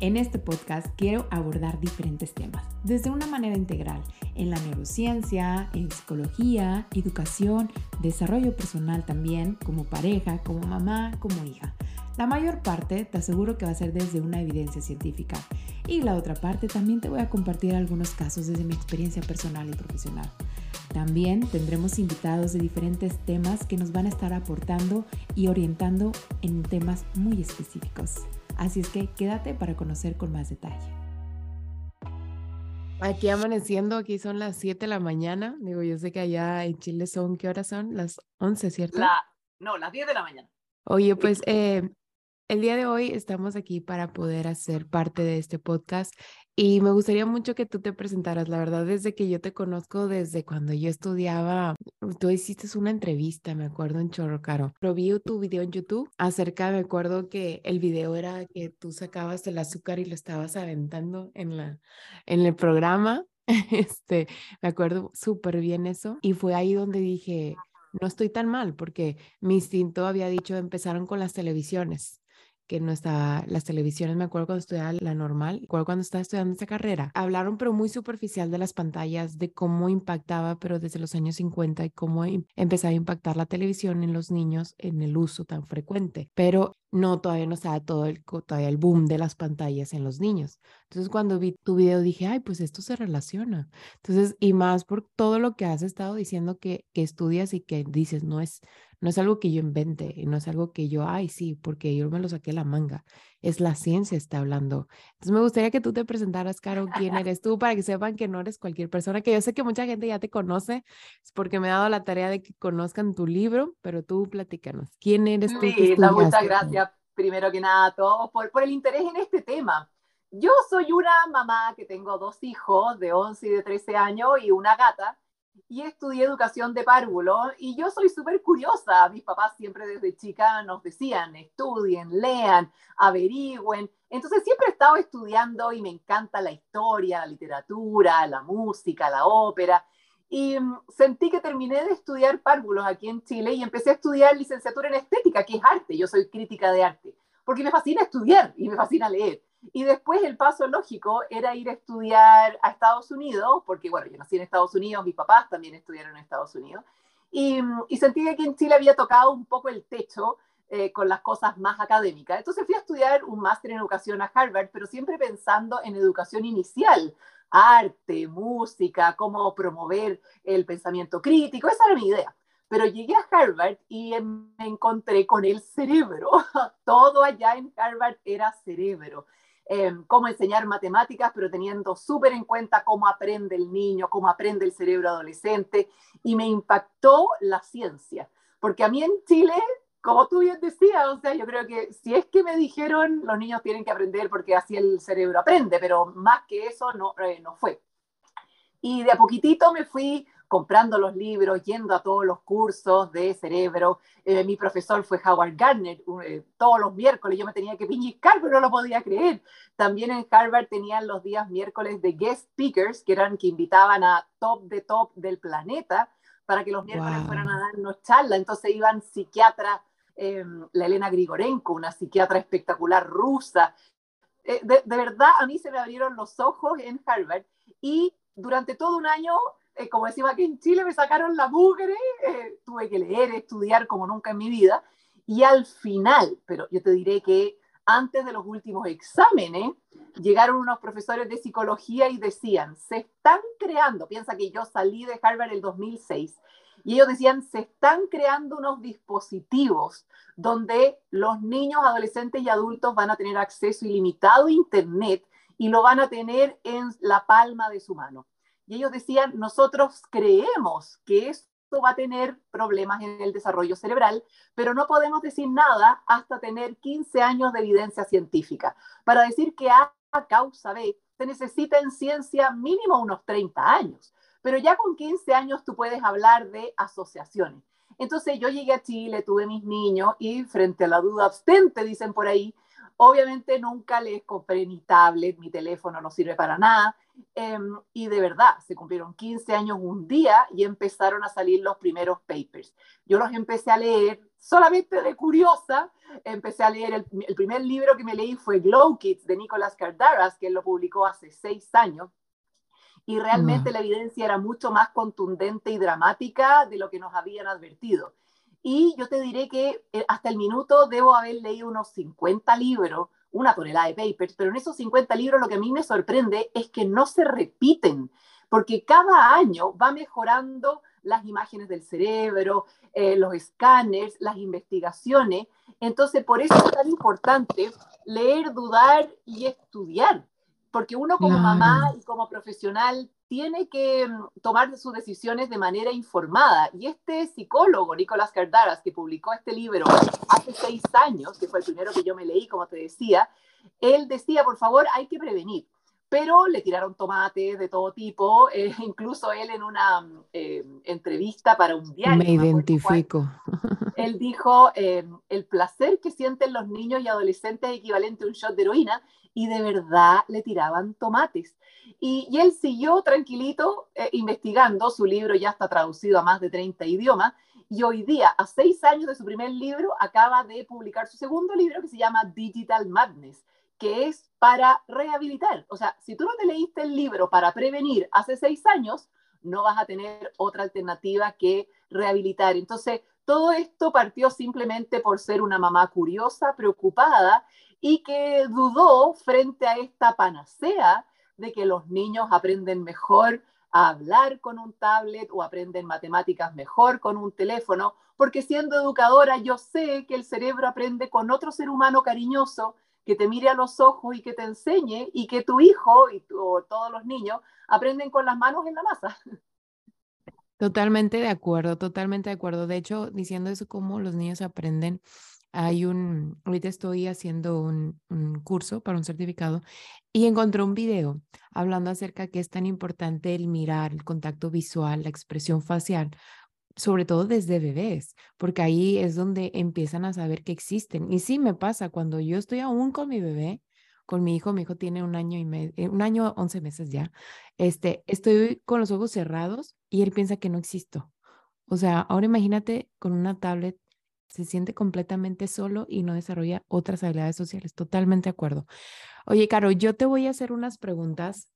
En este podcast quiero abordar diferentes temas, desde una manera integral, en la neurociencia, en psicología, educación, desarrollo personal también, como pareja, como mamá, como hija. La mayor parte te aseguro que va a ser desde una evidencia científica y la otra parte también te voy a compartir algunos casos desde mi experiencia personal y profesional. También tendremos invitados de diferentes temas que nos van a estar aportando y orientando en temas muy específicos. Así es que quédate para conocer con más detalle. Aquí amaneciendo, aquí son las 7 de la mañana. Digo, yo sé que allá en Chile son, ¿qué horas son? Las 11, ¿cierto? no, las 10 de la mañana. Oye, pues eh, el día de hoy estamos aquí para poder hacer parte de este podcast y me gustaría mucho que tú te presentaras, la verdad, desde que yo te conozco, desde cuando yo estudiaba, tú hiciste una entrevista, me acuerdo, en Chorrocaro. Pero vi tu video en YouTube acerca, me acuerdo que el video era que tú sacabas el azúcar y lo estabas aventando en, la, en el programa. Este, me acuerdo súper bien eso. Y fue ahí donde dije, no estoy tan mal, porque mi instinto había dicho, empezaron con las televisiones que no estaba, las televisiones, me acuerdo cuando estudiaba la normal, me acuerdo cuando estaba estudiando esta carrera, hablaron pero muy superficial de las pantallas, de cómo impactaba, pero desde los años 50 y cómo empezaba a impactar la televisión en los niños en el uso tan frecuente. Pero no, todavía no estaba todo el, todavía el boom de las pantallas en los niños. Entonces, cuando vi tu video dije, ay, pues esto se relaciona. Entonces, y más por todo lo que has estado diciendo que, que estudias y que dices, no es, no es algo que yo invente, no es algo que yo, ay, sí, porque yo me lo saqué la manga. Es la ciencia está hablando. Entonces me gustaría que tú te presentaras, Caro, quién eres tú, para que sepan que no eres cualquier persona, que yo sé que mucha gente ya te conoce, es porque me he dado la tarea de que conozcan tu libro, pero tú platícanos, ¿quién eres tú? Sí, muchas gracias, primero que nada, a todos por, por el interés en este tema. Yo soy una mamá que tengo dos hijos de 11 y de 13 años y una gata y estudié educación de párvulo y yo soy súper curiosa. Mis papás siempre desde chica nos decían, estudien, lean, averigüen. Entonces siempre he estado estudiando y me encanta la historia, la literatura, la música, la ópera. Y mm, sentí que terminé de estudiar párvulos aquí en Chile y empecé a estudiar licenciatura en estética, que es arte. Yo soy crítica de arte, porque me fascina estudiar y me fascina leer. Y después el paso lógico era ir a estudiar a Estados Unidos, porque bueno, yo nací en Estados Unidos, mis papás también estudiaron en Estados Unidos, y, y sentí que en Chile había tocado un poco el techo eh, con las cosas más académicas. Entonces fui a estudiar un máster en educación a Harvard, pero siempre pensando en educación inicial, arte, música, cómo promover el pensamiento crítico, esa era mi idea. Pero llegué a Harvard y me encontré con el cerebro. Todo allá en Harvard era cerebro. Em, cómo enseñar matemáticas, pero teniendo súper en cuenta cómo aprende el niño, cómo aprende el cerebro adolescente, y me impactó la ciencia, porque a mí en Chile, como tú bien decías, o sea, yo creo que si es que me dijeron los niños tienen que aprender porque así el cerebro aprende, pero más que eso no, eh, no fue. Y de a poquitito me fui comprando los libros, yendo a todos los cursos de cerebro. Eh, mi profesor fue Howard Gardner, eh, todos los miércoles yo me tenía que piñicar, pero no lo podía creer. También en Harvard tenían los días miércoles de guest speakers, que eran que invitaban a top de top del planeta para que los miércoles fueran a darnos charla. Entonces iban psiquiatras, em, la Elena Grigorenko, una psiquiatra espectacular rusa. Eh, de, de verdad, a mí se me abrieron los ojos en Harvard y durante todo un año eh, como decimos aquí en Chile, me sacaron la mugre, eh, tuve que leer, estudiar como nunca en mi vida, y al final, pero yo te diré que antes de los últimos exámenes, llegaron unos profesores de psicología y decían, se están creando, piensa que yo salí de Harvard el 2006, y ellos decían, se están creando unos dispositivos donde los niños, adolescentes y adultos van a tener acceso ilimitado a Internet y lo van a tener en la palma de su mano. Y ellos decían, nosotros creemos que esto va a tener problemas en el desarrollo cerebral, pero no podemos decir nada hasta tener 15 años de evidencia científica. Para decir que A causa B, se necesita en ciencia mínimo unos 30 años, pero ya con 15 años tú puedes hablar de asociaciones. Entonces yo llegué a Chile, tuve mis niños y frente a la duda abstente, dicen por ahí, Obviamente nunca les compré ni tablet, mi teléfono no sirve para nada. Em, y de verdad, se cumplieron 15 años un día y empezaron a salir los primeros papers. Yo los empecé a leer, solamente de curiosa, empecé a leer el, el, primer libro que me leí fue Glow Kids de Nicolas Cardaras, que él lo publicó hace seis años. Y realmente mm. la evidencia era mucho más contundente y dramática de lo que nos habían advertido. Y yo te diré que eh, hasta el minuto debo haber leído unos 50 libros, una tonelada de papers, pero en esos 50 libros lo que a mí me sorprende es que no se repiten, porque cada año va mejorando las imágenes del cerebro, eh, los escáneres, las investigaciones. Entonces, por eso es tan importante leer, dudar y estudiar, porque uno como mamá y como profesional tiene que mm, tomar sus decisiones de manera informada. Y este psicólogo, Nicolás Cardaras, que publicó este libro hace seis años, que fue el primero que yo me leí, como te decía, él decía, por favor, hay que prevenir pero le tiraron tomates de todo tipo, eh, incluso él en una eh, entrevista para un diario. Me identifico. él dijo, eh, el placer que sienten los niños y adolescentes es equivalente a un shot de heroína, y de verdad le tiraban tomates. Y, él siguió tranquilito investigando, su libro ya está traducido a más de 30 idiomas, y hoy día, a seis años de su primer libro, acaba de publicar su segundo libro que se llama Digital Madness que es para rehabilitar. O sea, si tú no te leíste el libro para prevenir hace seis años, no vas a tener otra alternativa que rehabilitar. Entonces, todo esto partió simplemente por ser una mamá curiosa, preocupada y que dudó frente a esta panacea de que los niños aprenden mejor a hablar con un tablet o aprenden matemáticas mejor con un teléfono, porque siendo educadora yo sé que el cerebro aprende con otro ser humano cariñoso que te mire a los ojos y que te enseñe y que tu hijo y todos los niños aprenden con las manos en la masa. Totalmente de acuerdo, totalmente de acuerdo. De hecho, diciendo eso, cómo los niños aprenden, hay un, ahorita estoy haciendo un, curso para un certificado y encontré un video hablando acerca de que es tan importante el mirar, el contacto visual, la expresión facial, sobre todo desde bebés, porque ahí es donde empiezan a saber que existen. Y sí me pasa cuando yo estoy aún con mi bebé, con mi hijo, mi hijo tiene un año y medio, eh, un año, once meses ya, este, estoy con los ojos cerrados y él piensa que no existo. O sea, ahora imagínate con una tablet, se siente completamente solo y no desarrolla otras habilidades sociales. Totalmente de acuerdo. Oye, Caro, yo te voy a hacer unas preguntas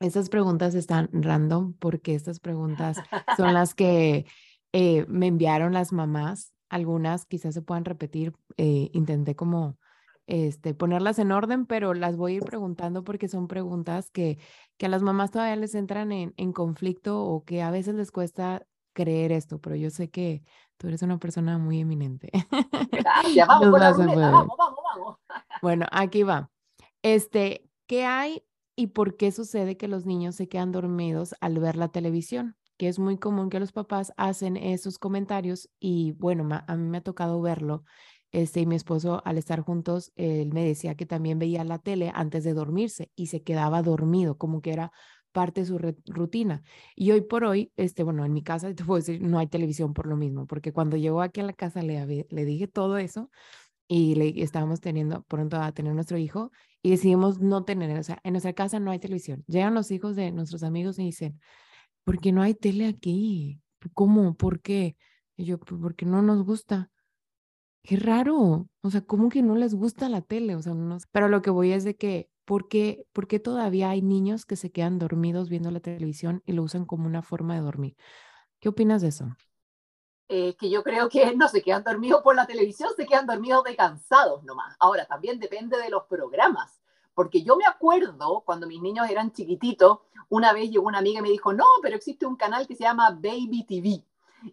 estas preguntas están random porque estas preguntas son las que eh, me enviaron las mamás. Algunas quizás se puedan repetir. Eh, intenté como este, ponerlas en orden, pero las voy a ir preguntando porque son preguntas que, que a las mamás todavía les entran en, en conflicto o que a veces les cuesta creer esto, pero yo sé que tú eres una persona muy eminente. Gracias, vamos, vamos, vamos, vamos. Bueno, aquí va. Este, ¿qué hay y por qué sucede que los niños se quedan dormidos al ver la televisión, que es muy común que los papás hacen esos comentarios y bueno, a mí me ha tocado verlo. Este, y mi esposo al estar juntos, él me decía que también veía la tele antes de dormirse y se quedaba dormido, como que era parte de su rutina. Y hoy por hoy, este, bueno, en mi casa, te puedo decir, no hay televisión por lo mismo, porque cuando llegó aquí a la casa le, le dije todo eso y le estábamos teniendo pronto a tener nuestro hijo y decidimos no tener, o sea, en nuestra casa no hay televisión. Llegan los hijos de nuestros amigos y dicen, ¿por qué no hay tele aquí? ¿Cómo? ¿Por qué? Y yo, pues porque no nos gusta. Qué raro. O sea, ¿cómo que no les gusta la tele? O sea, no Pero lo que voy es de que, ¿por qué, ¿por qué todavía hay niños que se quedan dormidos viendo la televisión y lo usan como una forma de dormir? ¿Qué opinas de eso? Eh, que yo creo que no se quedan dormidos por la televisión, se quedan dormidos de cansados nomás. Ahora, también depende de los programas, porque yo me acuerdo cuando mis niños eran chiquititos, una vez llegó una amiga y me dijo, no, pero existe un canal que se llama Baby TV.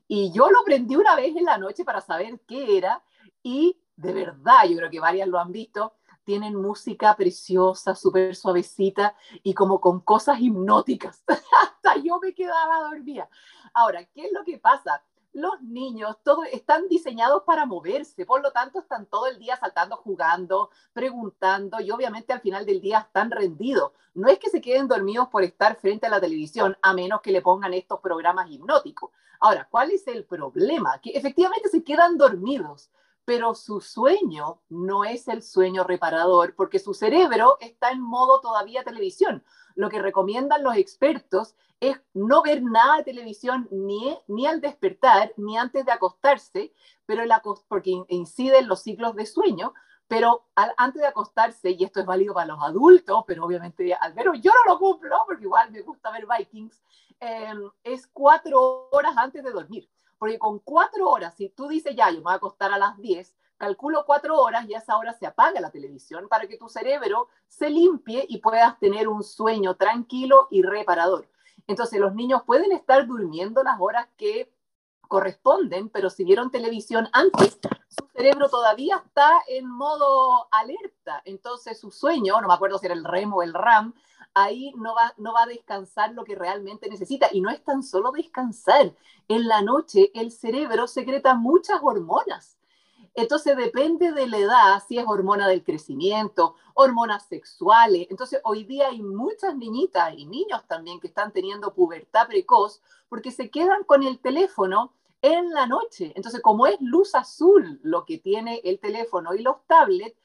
Y yo lo prendí una vez en la noche para saber qué era y de verdad, yo creo que varias lo han visto, tienen música preciosa, súper suavecita y como con cosas hipnóticas. Hasta yo me quedaba dormida. Ahora, ¿qué es lo que pasa? los niños todo, están diseñados para moverse, por lo tanto están todo el día saltando, jugando, preguntando y obviamente al final del día están rendidos. No es que se queden dormidos por estar frente a la televisión, a menos que le pongan estos programas hipnóticos. Ahora, ¿cuál es el problema? Que efectivamente se quedan dormidos, pero su sueño no es el sueño reparador porque su cerebro está en modo todavía televisión. Lo que recomiendan los expertos es no ver nada de televisión ni, ni al despertar ni antes de acostarse, pero el porque incide en los ciclos de sueño, pero antes de acostarse, y esto es válido para los adultos, pero obviamente al menos yo no lo cumplo, porque igual me gusta ver Vikings, em, es cuatro horas antes de dormir. Porque con cuatro horas, si tú dices ya, yo me voy a acostar a las 10, calculo cuatro horas y a esa hora se apaga la televisión para que tu cerebro se limpie y puedas tener un sueño tranquilo y reparador. Entonces los niños pueden estar durmiendo las horas que corresponden, pero si vieron televisión antes, su cerebro todavía está en modo alerta. Entonces su sueño, no me acuerdo si era el REM o el RAM, ahí no va, no va a descansar lo que realmente necesita. Y no es tan solo descansar. En la noche el cerebro secreta muchas hormonas. Entonces depende de la edad, si es hormona del crecimiento, hormonas sexuales. Entonces hoy día hay muchas niñitas y niños también que están teniendo pubertad precoz porque se quedan con el teléfono en la noche. Entonces como es luz azul lo que tiene el teléfono y los tablets,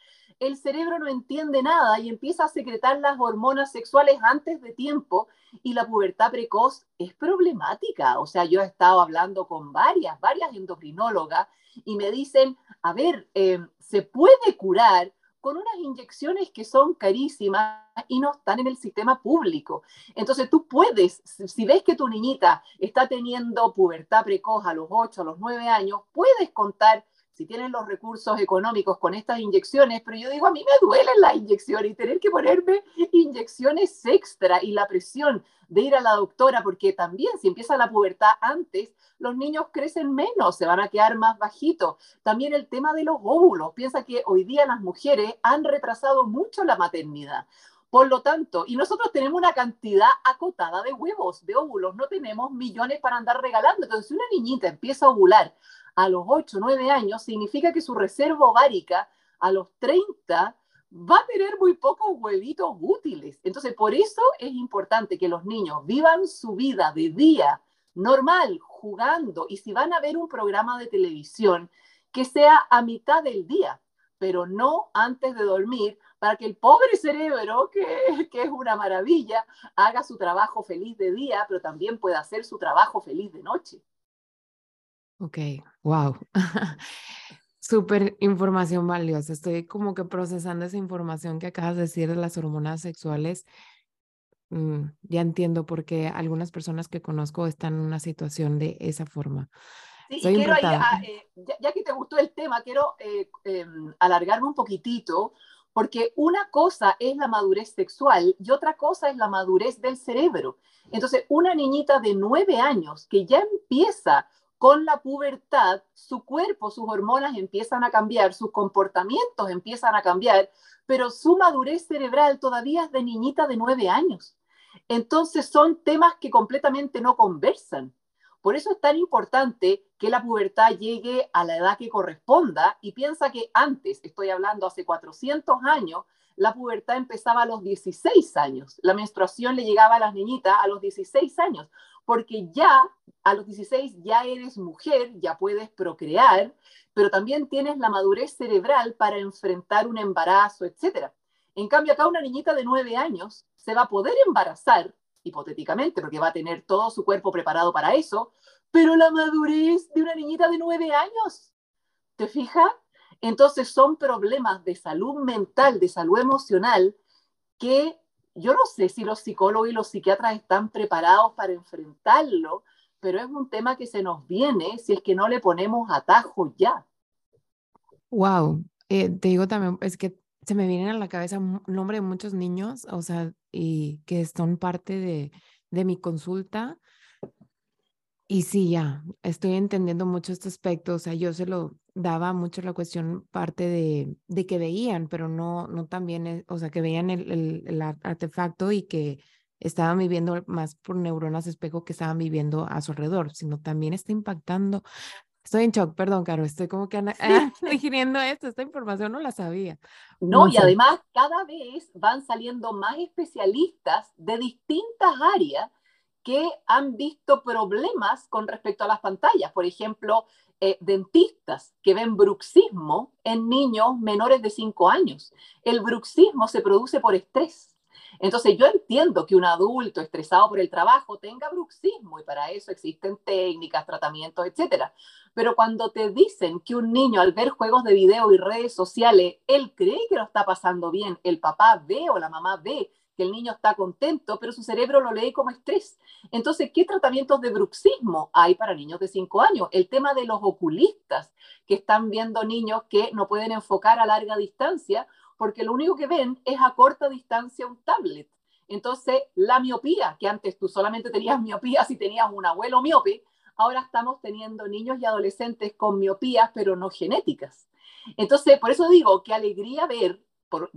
el cerebro no entiende nada y empieza a secretar las hormonas sexuales antes de tiempo y la pubertad precoz es problemática. O sea, yo he estado hablando con varias, varias endocrinólogas y me dicen, a ver, eh, se puede curar con unas inyecciones que son carísimas y no están en el sistema público. Entonces tú puedes, si ves que tu niñita está teniendo pubertad precoz a los 8, a los 9 años, puedes contar si tienen los recursos económicos con estas inyecciones, pero yo digo, a mí me duelen las inyecciones y tener que ponerme inyecciones extra y la presión de ir a la doctora, porque también si empieza la pubertad antes, los niños crecen menos, se van a quedar más bajitos. También el tema de los óvulos, piensa que hoy día las mujeres han retrasado mucho la maternidad. Por lo tanto, y nosotros tenemos una cantidad acotada de huevos, de óvulos, no tenemos millones para andar regalando. Entonces, si una niñita empieza a ovular a los 8, 9 años, significa que su reserva ovárica a los 30 va a tener muy pocos huevitos útiles. Entonces, por eso es importante que los niños vivan su vida de día normal, jugando, y si van a ver un programa de televisión, que sea a mitad del día, pero no antes de dormir, para que el pobre cerebro, que, que, es una maravilla, haga su trabajo feliz de día, pero también pueda hacer su trabajo feliz de noche. Ok, wow. Súper información valiosa. Estoy como que procesando esa información que acabas de decir de las hormonas sexuales. Mm, ya entiendo por qué algunas personas que conozco están en una situación de esa forma. Sí, y quiero, ah, eh, ya, que te gustó el tema, quiero eh, em, alargarme un poquitito, porque una cosa es la madurez sexual y otra cosa es la madurez del cerebro. Entonces, una niñita de nueve años que ya empieza con la pubertad, su cuerpo, sus hormonas empiezan a cambiar, sus comportamientos empiezan a cambiar, pero su madurez cerebral todavía es de niñita de nueve años. Entonces son temas que completamente no conversan. Por eso es tan importante que la pubertad llegue a la edad que corresponda y piensa que antes, estoy hablando hace 400 años, la pubertad empezaba a los 16 años. La menstruación le llegaba a las niñitas a los 16 años porque ya a los 16 ya eres mujer, ya puedes procrear, pero también tienes la madurez cerebral para enfrentar un embarazo, etc. En cambio, acá una niñita de 9 años se va a poder embarazar, hipotéticamente, porque va a tener todo su cuerpo preparado para eso, pero la madurez de una niñita de 9 años, ¿te fijas? Entonces son problemas de salud mental, de salud emocional, que yo no sé si los psicólogos y los psiquiatras están preparados para enfrentarlo, pero es un tema que se nos viene si es que no le ponemos atajo ya. Wow, eh, te digo también, es que se me vienen a la cabeza nombre de muchos niños, o sea, y que son parte de, de mi consulta. Y sí, ya, estoy entendiendo mucho este aspecto, o sea, yo se lo daba mucho la cuestión parte de, de que veían, pero no, no también, o sea, que veían el, el, artefacto y que estaban viviendo más por neuronas espejo que estaban viviendo a su alrededor, sino también está impactando. Estoy en shock, perdón, Caro, estoy como que digiriendo esto, esta información no la sabía. No, y además cada vez van saliendo más especialistas de distintas áreas que han visto problemas con respecto a las pantallas. Por ejemplo, eh, dentistas que ven bruxismo en niños menores de 5 años. El bruxismo se produce por estrés. Entonces yo entiendo que un adulto estresado por el trabajo tenga bruxismo y para eso existen técnicas, tratamientos, etcétera. Pero cuando te dicen que un niño al ver juegos de video y redes sociales, él cree que lo está pasando bien, el papá ve o la mamá ve el niño está contento, pero su cerebro lo lee como estrés. Entonces, ¿qué tratamientos de bruxismo hay para niños de 5 años? El tema de los oculistas, que están viendo niños que no pueden enfocar a larga distancia porque lo único que ven es a corta distancia un tablet. Entonces, la miopía, que antes tú solamente tenías miopía si tenías un abuelo miope, ahora estamos teniendo niños y adolescentes con miopías, pero no genéticas. Entonces, por eso digo, qué alegría ver,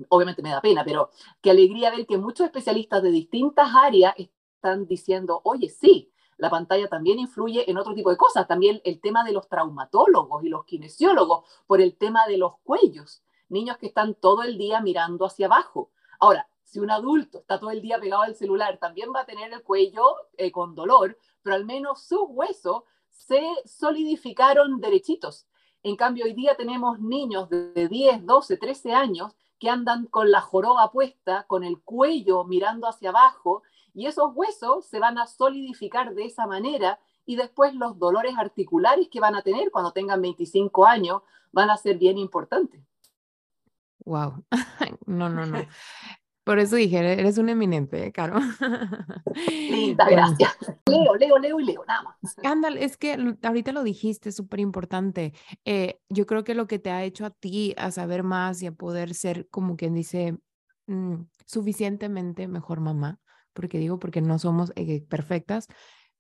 obviamente me da pena, pero qué alegría ver que muchos especialistas de distintas áreas están diciendo, oye, sí, la pantalla también influye en otro tipo de cosas, también el tema de los traumatólogos y los kinesiólogos por el tema de los cuellos niños que están todo el día mirando hacia abajo. Ahora, si un adulto está todo el día pegado al celular, también va a tener el cuello eh, con dolor, pero al menos sus huesos se solidificaron derechitos. En cambio, hoy día tenemos niños de 10, 12, 13 años que andan con la joroba puesta, con el cuello mirando hacia abajo, y esos huesos se van a solidificar de esa manera y después los dolores articulares que van a tener cuando tengan 25 años van a ser bien importantes. Wow. No, no, no. Por eso dije, eres un eminente, Caro. Linda, gracias. Leo, leo, leo y leo, nada más. Ándale, es que ahorita lo dijiste, súper importante. Eh, yo creo que lo que te ha hecho a ti a saber más y a poder ser, como quien dice, mm, suficientemente mejor mamá, porque digo, porque no somos eh, perfectas,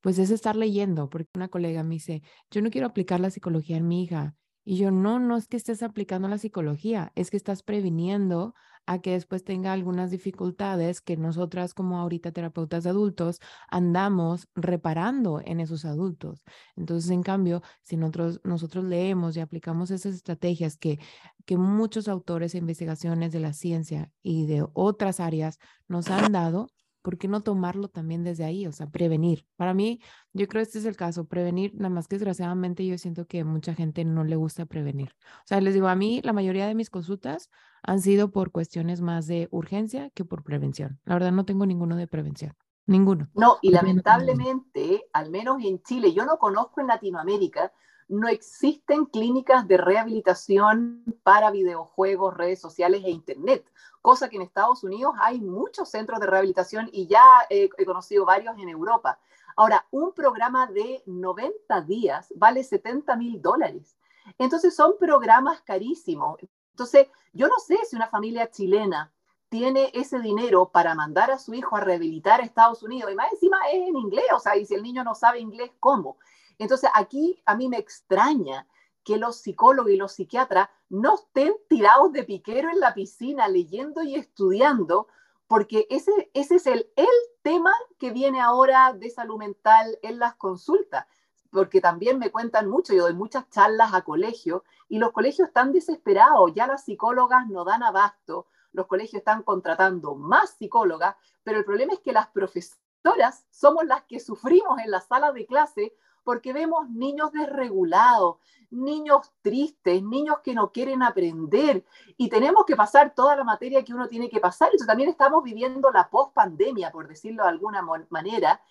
pues es estar leyendo, porque una colega me dice, yo no quiero aplicar la psicología en mi hija, y yo, no, no es que estés aplicando la psicología, es que estás previniendo a que después tenga algunas dificultades que nosotras como ahorita terapeutas de adultos andamos reparando en esos adultos. Entonces, en cambio, si nosotros, nosotros leemos y aplicamos esas estrategias que, que muchos autores e investigaciones de la ciencia y de otras áreas nos han dado, ¿por qué no tomarlo también desde ahí? O sea, prevenir. Para mí, yo creo que este es el caso, prevenir, nada más que desgraciadamente yo siento que mucha gente no le gusta prevenir. O sea, les digo, a mí la mayoría de mis consultas han sido por cuestiones más de urgencia que por prevención. La verdad, no tengo ninguno de prevención. Ninguno. No, y lamentablemente, al menos en Chile, yo no conozco en Latinoamérica, no existen clínicas de rehabilitación para videojuegos, redes sociales e Internet, cosa que en Estados Unidos hay muchos centros de rehabilitación y ya he, conocido varios en Europa. Ahora, un programa de 90 días vale 70 mil dólares. Entonces son programas carísimos. Entonces, yo no sé si una familia chilena tiene ese dinero para mandar a su hijo a rehabilitar a Estados Unidos y más encima es en inglés, o sea, y si el niño no sabe inglés, ¿cómo? Entonces, aquí a mí me extraña que los psicólogos y los psiquiatras no estén tirados de piquero en la piscina leyendo y estudiando, porque ese, ese es el, el tema que viene ahora de salud mental en las consultas, porque también me cuentan mucho, yo doy muchas charlas a colegios y los colegios están desesperados, ya las psicólogas no dan abasto, los colegios están contratando más psicólogas, pero el problema es que las profesoras somos las que sufrimos en la sala de clase porque vemos niños desregulados, niños tristes, niños que no quieren aprender y tenemos que pasar toda la materia que uno tiene que pasar. Entonces también estamos viviendo la post-pandemia, por decirlo de alguna manera.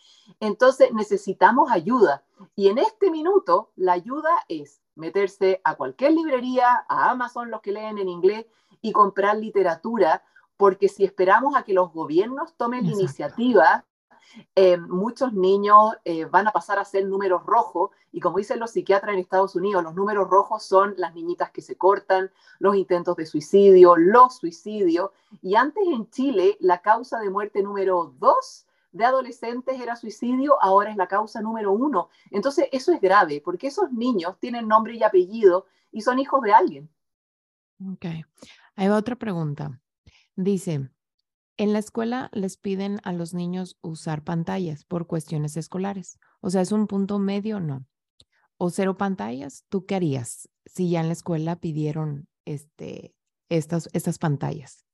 Entonces necesitamos ayuda. Y en este minuto la ayuda es meterse a cualquier librería, a Amazon, los que leen en inglés, y comprar literatura, porque si esperamos a que los gobiernos tomen la iniciativa, eh, muchos niños eh, van a pasar a ser números rojos y como dicen los psiquiatras en Estados Unidos, los números rojos son las niñitas que se cortan, los intentos de suicidio, los suicidios. Y antes en Chile la causa de muerte número dos de adolescentes era suicidio, ahora es la causa número uno. Entonces eso es grave porque esos niños tienen nombre y apellido y son hijos de alguien. Ok. Hay otra pregunta. Dice, en la escuela les piden a los niños usar pantallas por cuestiones escolares. O sea, ¿es un punto medio? No. ¿O cero pantallas? ¿Tú qué harías si ya en la escuela pidieron este, estas, estas pantallas?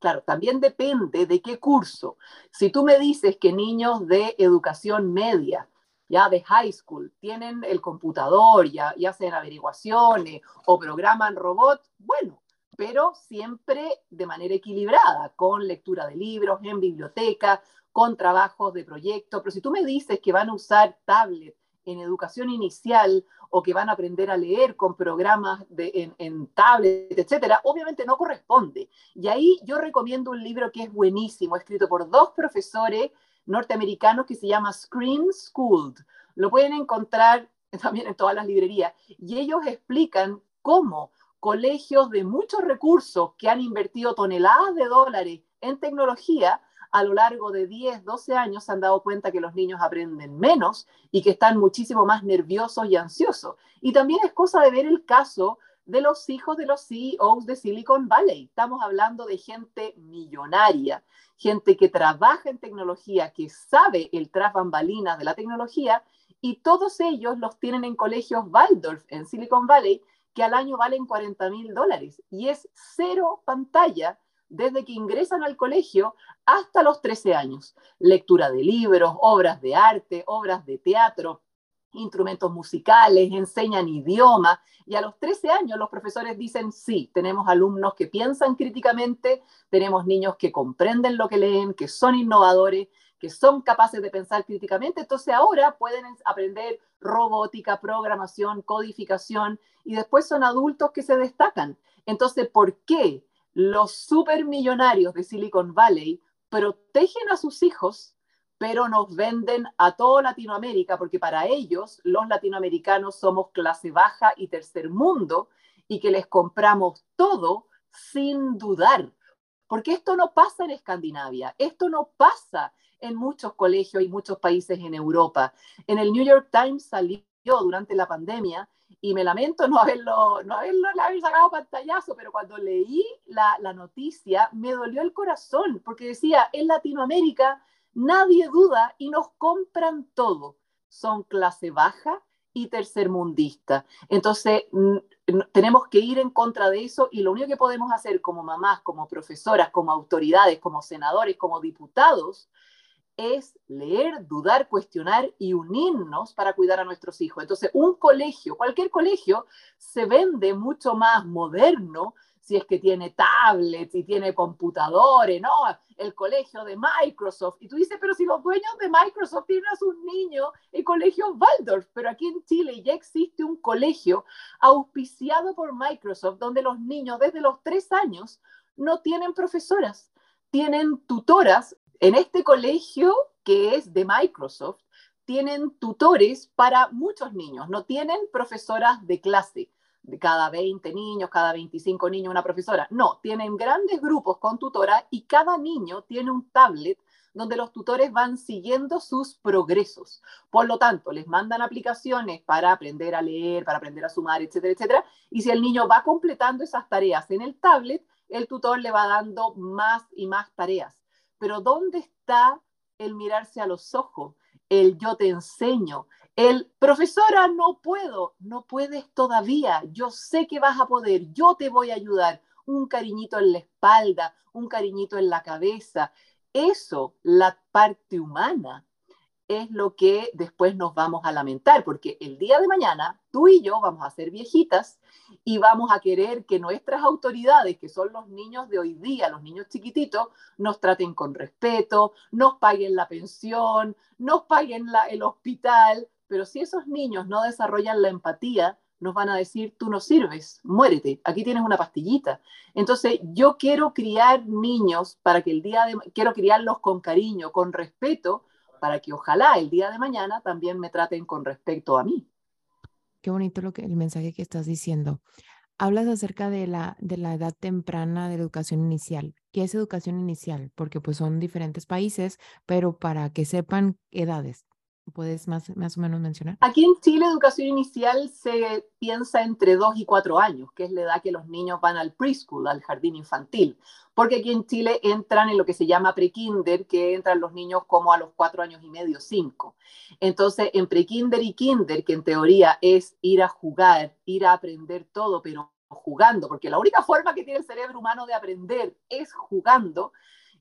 Claro, también depende de qué curso. Si tú me dices que niños de educación media ya de high school, tienen el computador, ya, ya hacen averiguaciones o programan robots, bueno, pero siempre de manera equilibrada, con lectura de libros, en biblioteca, con trabajos de proyecto. Pero si tú me dices que van a usar tablet en educación inicial o que van a aprender a leer con programas de, en, tablet, etcétera, obviamente no corresponde. Y ahí yo recomiendo un libro que es buenísimo, escrito por dos profesores norteamericanos que se llama Screen Schooled. Lo pueden encontrar también en todas las librerías. Y ellos explican cómo colegios de muchos recursos que han invertido toneladas de dólares en tecnología a lo largo de 10, 12 años se han dado cuenta que los niños aprenden menos y que están muchísimo más nerviosos y ansiosos. Y también es cosa de ver el caso de los hijos de los CEOs de Silicon Valley. Estamos hablando de gente millonaria, gente que trabaja en tecnología, que sabe el tras bambalinas de la tecnología, y todos ellos los tienen en colegios Waldorf en Silicon Valley, que al año valen 40 mil dólares. Y es cero pantalla desde que ingresan al colegio hasta los 13 años. Lectura de libros, obras de arte, obras de teatro, instrumentos musicales, enseñan idioma y a los 13 años los profesores dicen, sí, tenemos alumnos que piensan críticamente, tenemos niños que comprenden lo que leen, que son innovadores, que son capaces de pensar críticamente, entonces ahora pueden aprender robótica, programación, codificación y después son adultos que se destacan. Entonces, ¿por qué los supermillonarios de Silicon Valley protegen a sus hijos, pero nos venden a toda Latinoamérica, porque para ellos los latinoamericanos somos clase baja y tercer mundo, y que les compramos todo sin dudar. Porque esto no pasa en Escandinavia, esto no pasa en muchos colegios y muchos países en Europa. En el New York Times salió durante la pandemia y me lamento no haberlo, no haberlo haber sacado pantallazo, pero cuando leí la, la noticia me dolió el corazón, porque decía, en Latinoamérica nadie duda y nos compran todo. Son clase baja y tercermundista. Entonces, tenemos que ir en contra de eso y lo único que podemos hacer como mamás, como profesoras, como autoridades, como senadores, como diputados, es leer, dudar, cuestionar y unirnos para cuidar a nuestros hijos. Entonces, un colegio, cualquier colegio, se vende mucho más moderno si es que tiene tablets y tiene computadores, ¿no? El colegio de Microsoft. Y tú dices, pero si los dueños de Microsoft tienen a sus niños en colegio Waldorf, pero aquí en Chile ya existe un colegio auspiciado por Microsoft donde los niños desde los tres años no tienen profesoras, tienen tutoras en este colegio que es de Microsoft, tienen tutores para muchos niños, no tienen profesoras de clase, cada 20 niños, cada 25 niños una profesora. No, tienen grandes grupos con tutora y cada niño tiene un tablet donde los tutores van siguiendo sus progresos. Por lo tanto, les mandan aplicaciones para aprender a leer, para aprender a sumar, etcétera, etcétera. Y si el niño va completando esas tareas en el tablet, el tutor le va dando más y más tareas pero ¿dónde está el mirarse a los ojos? El yo te enseño. El profesora, no puedo, no puedes todavía. Yo sé que vas a poder, yo te voy a ayudar. Un cariñito en la espalda, un cariñito en la cabeza. Eso, la parte humana, es lo que después nos vamos a lamentar, porque el día de mañana tú y yo vamos a ser viejitas y vamos a querer que nuestras autoridades, que son los niños de hoy día, los niños chiquititos, nos traten con respeto, nos paguen la pensión, nos paguen el hospital, pero si esos niños no desarrollan la empatía, nos van a decir, tú no sirves, muérete, aquí tienes una pastillita. Entonces, yo quiero criar niños para que el día de, quiero criarlos con cariño, con respeto, para que ojalá el día de mañana también me traten con respecto a mí. Qué bonito lo que, el mensaje que estás diciendo. Hablas acerca de la, de la edad temprana de la educación inicial. ¿Qué es educación inicial? Porque pues son diferentes países, pero para que sepan edades. ¿Puedes más, más o menos mencionar? Aquí en Chile, educación inicial se piensa entre 2 y 4 años, que es la edad que los niños van al preschool, al jardín infantil. Porque aquí en Chile entran en lo que se llama prekinder, que entran los niños como a los 4 años y medio, 5. Entonces, en prekinder y kinder, que en teoría es ir a jugar, ir a aprender todo, pero jugando, porque la única forma que tiene el cerebro humano de aprender es jugando,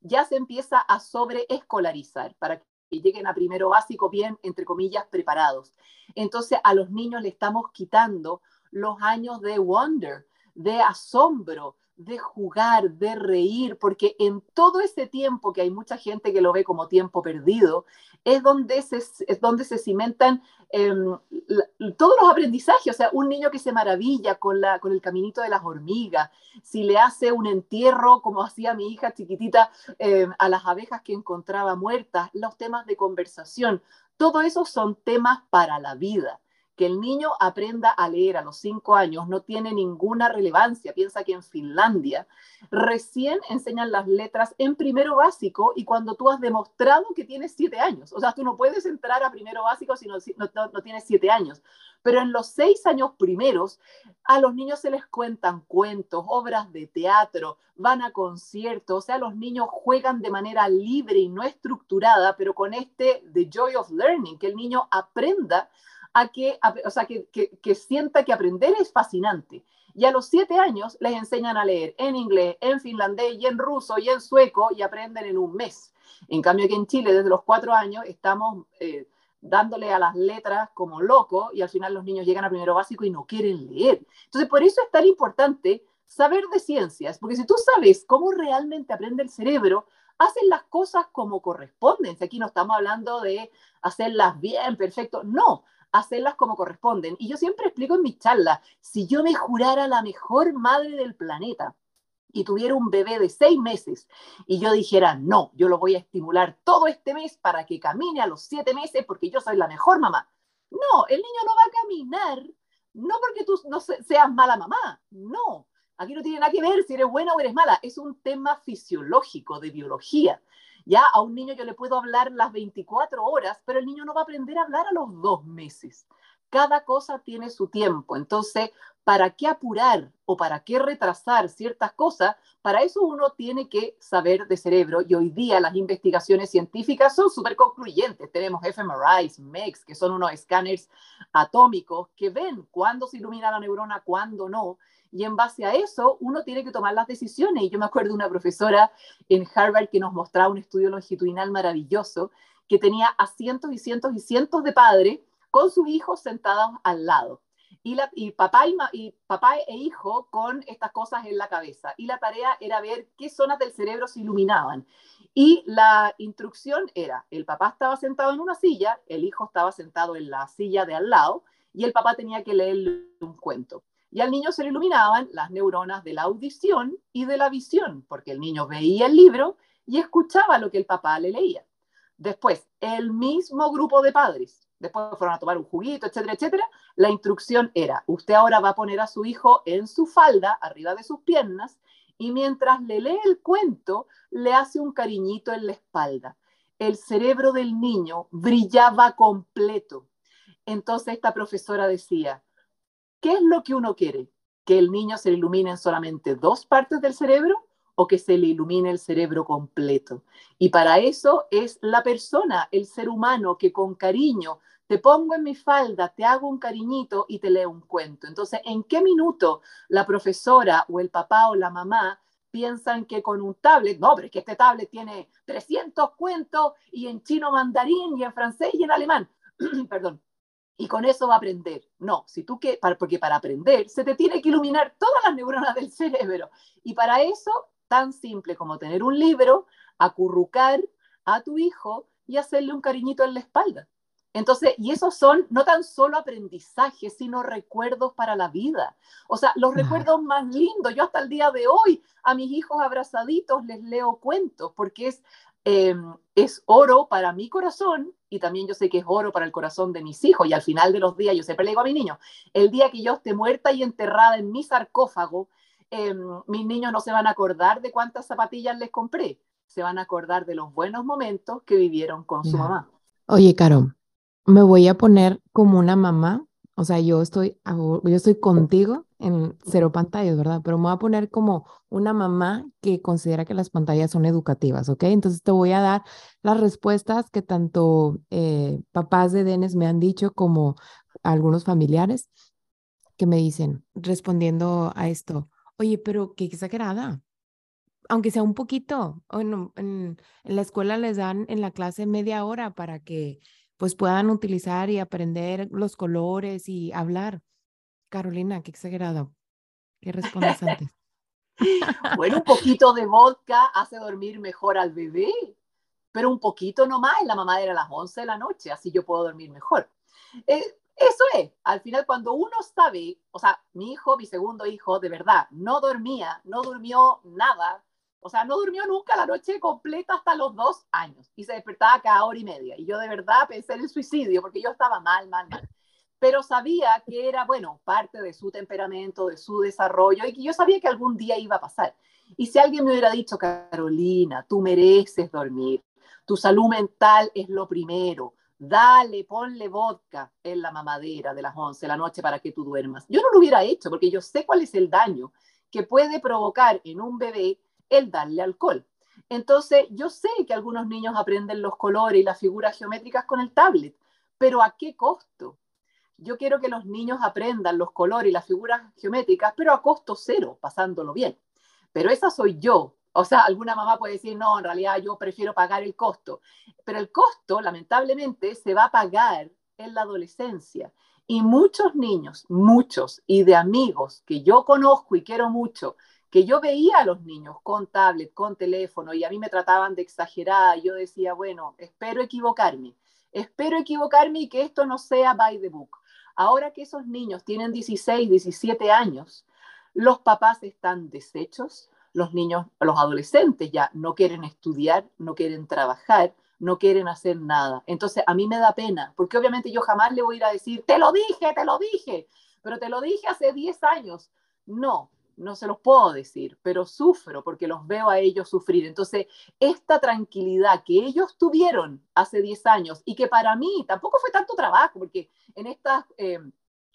ya se empieza a sobreescolarizar para lleguen a primero básico bien, entre comillas, preparados. Entonces a los niños le estamos quitando los años de wonder, de asombro, de jugar, de reír, porque en todo ese tiempo que hay mucha gente que lo ve como tiempo perdido, es donde se, es donde se cimentan em, todos los aprendizajes. O sea, un niño que se maravilla con, la, con el caminito de las hormigas, si le hace un entierro, como hacía mi hija chiquitita, em, a las abejas que encontraba muertas, los temas de conversación, todo eso son temas para la vida que el niño aprenda a leer a los cinco años no tiene ninguna relevancia. Piensa que en Finlandia recién enseñan las letras en primero básico y cuando tú has demostrado que tienes siete años. O sea, tú no puedes entrar a primero básico si no, no, tienes siete años. Pero en los seis años primeros, a los niños se les cuentan cuentos, obras de teatro, van a conciertos, o sea, los niños juegan de manera libre y no estructurada, pero con este The Joy of Learning, que el niño aprenda a que, o sea, que, que, sienta que aprender es fascinante. Y a los siete años les enseñan a leer en inglés, en finlandés y en ruso y en sueco y aprenden en un mes. En cambio que en Chile desde los cuatro años estamos eh, dándole a las letras como loco y al final los niños llegan a primero básico y no quieren leer. Entonces por eso es tan importante saber de ciencias, porque si tú sabes cómo realmente aprende el cerebro, hacen las cosas como corresponden. Si aquí no estamos hablando de hacerlas bien, perfecto, no, hacerlas como corresponden. Y yo siempre explico en mis charlas, si yo me jurara la mejor madre del planeta y tuviera un bebé de seis meses y yo dijera, no, yo lo voy a estimular todo este mes para que camine a los siete meses porque yo soy la mejor mamá. No, el niño no va a caminar, no porque tú no seas mala mamá, no. Aquí no tiene nada que ver si eres buena o eres mala, es un tema fisiológico, de biología. Ya a un niño yo le puedo hablar las 24 horas, pero el niño no va a aprender a hablar a los dos meses. Cada cosa tiene su tiempo. Entonces, ¿para qué apurar o para qué retrasar ciertas cosas? Para eso uno tiene que saber de cerebro y hoy día las investigaciones científicas son súper concluyentes. Tenemos fMRIs, MEX, que son unos escáneres atómicos que ven cuándo se ilumina la neurona, cuándo no. Y en base a eso, uno tiene que tomar las decisiones. Y yo me acuerdo de una profesora en Harvard que nos mostraba un estudio longitudinal maravilloso que tenía a cientos y cientos y cientos de padres con sus hijos sentados al lado. Y, papá y, papá e hijo con estas cosas en la cabeza. Y la tarea era ver qué zonas del cerebro se iluminaban. Y la instrucción era, el papá estaba sentado en una silla, el hijo estaba sentado en la silla de al lado, y el papá tenía que leerle un cuento. Y al niño se le iluminaban las neuronas de la audición y de la visión, porque el niño veía el libro y escuchaba lo que el papá le leía. Después, el mismo grupo de padres, después fueron a tomar un juguito, etcétera, etcétera, la instrucción era, usted ahora va a poner a su hijo en su falda, arriba de sus piernas, y mientras le lee el cuento, le hace un cariñito en la espalda. El cerebro del niño brillaba completo. Entonces esta profesora decía, ¿Qué es lo que uno quiere? ¿Que el niño se le iluminen solamente dos partes del cerebro o que se le ilumine el cerebro completo? Y para eso es la persona, el ser humano, que con cariño te pongo en mi falda, te hago un cariñito y te leo un cuento. Entonces, ¿en qué minuto la profesora o el papá o la mamá piensan que con un tablet, no, pero es que este tablet tiene 300 cuentos y en chino mandarín y en francés y en alemán? Perdón y con eso va a aprender. No, si tú que, porque para aprender se te tiene que iluminar todas las neuronas del cerebro. Y para eso, tan simple como tener un libro, acurrucar a tu hijo y hacerle un cariñito en la espalda. Entonces, y esos son no tan solo aprendizajes, sino recuerdos para la vida. O sea, los recuerdos más lindos. Yo hasta el día de hoy a mis hijos abrazaditos les leo cuentos porque es Em, es oro para mi corazón y también yo sé que es oro para el corazón de mis hijos. Y al final de los días, yo siempre le digo a mi niño, el día que yo esté muerta y enterrada en mi sarcófago, em, mis niños no se van a acordar de cuántas zapatillas les compré, se van a acordar de los buenos momentos que vivieron con su mamá. Oye, Caro, me voy a poner como una mamá, o sea, yo estoy, yo estoy contigo en cero pantallas, ¿verdad? Pero me voy a poner como una mamá que considera que las pantallas son educativas, ¿ok? Entonces te voy a dar las respuestas que tanto eh, papás de Denes me han dicho como algunos familiares que me dicen, respondiendo a esto, oye, pero qué exagerada. aunque sea un poquito, en, en, la escuela les dan en la clase media hora para que pues puedan utilizar y aprender los colores y hablar. Carolina, qué exagerado. ¿Qué respondes antes? bueno, un poquito de vodka hace dormir mejor al bebé, pero un poquito nomás, la mamá era a las 11 de la noche, así yo puedo dormir mejor. Eh, eso es, al final cuando uno sabe, o sea, mi hijo, mi segundo hijo, de verdad, no dormía, no durmió nada, o sea, no durmió nunca la noche completa hasta los dos años y se despertaba cada hora y media. Y yo de verdad pensé en el suicidio porque yo estaba mal, mal, mal pero sabía que era, bueno, parte de su temperamento, de su desarrollo, y que yo sabía que algún día iba a pasar. Y si alguien me hubiera dicho, Carolina, tú mereces dormir, tu salud mental es lo primero, dale, ponle vodka en la mamadera de las 11 de la noche para que tú duermas. Yo no lo hubiera hecho porque yo sé cuál es el daño que puede provocar en un bebé el darle alcohol. Entonces, yo sé que algunos niños aprenden los colores y las figuras geométricas con el tablet, pero ¿a qué costo? yo quiero que los niños aprendan los colores y las figuras geométricas, pero a costo cero, pasándolo bien. Pero esa soy yo. O sea, alguna mamá puede decir, no, en realidad yo prefiero pagar el costo. Pero el costo, lamentablemente, se va a pagar en la adolescencia. Y muchos niños, muchos, y de amigos que yo conozco y quiero mucho, que yo veía a los niños con tablet, con teléfono, y a mí me trataban de exagerada, yo decía, bueno, espero equivocarme, espero equivocarme y que esto no sea by the book. Ahora que esos niños tienen 16, 17 años, los papás están deshechos, los niños, los adolescentes ya no quieren estudiar, no quieren trabajar, no quieren hacer nada. Entonces a mí me da pena, porque obviamente yo jamás le voy a ir a decir, te lo dije, te lo dije, pero te lo dije hace 10 años. No, no se los puedo decir, pero sufro porque los veo a ellos sufrir. Entonces, esta tranquilidad que ellos tuvieron hace 10 años y que para mí tampoco fue tanto trabajo, porque en estas... Eh,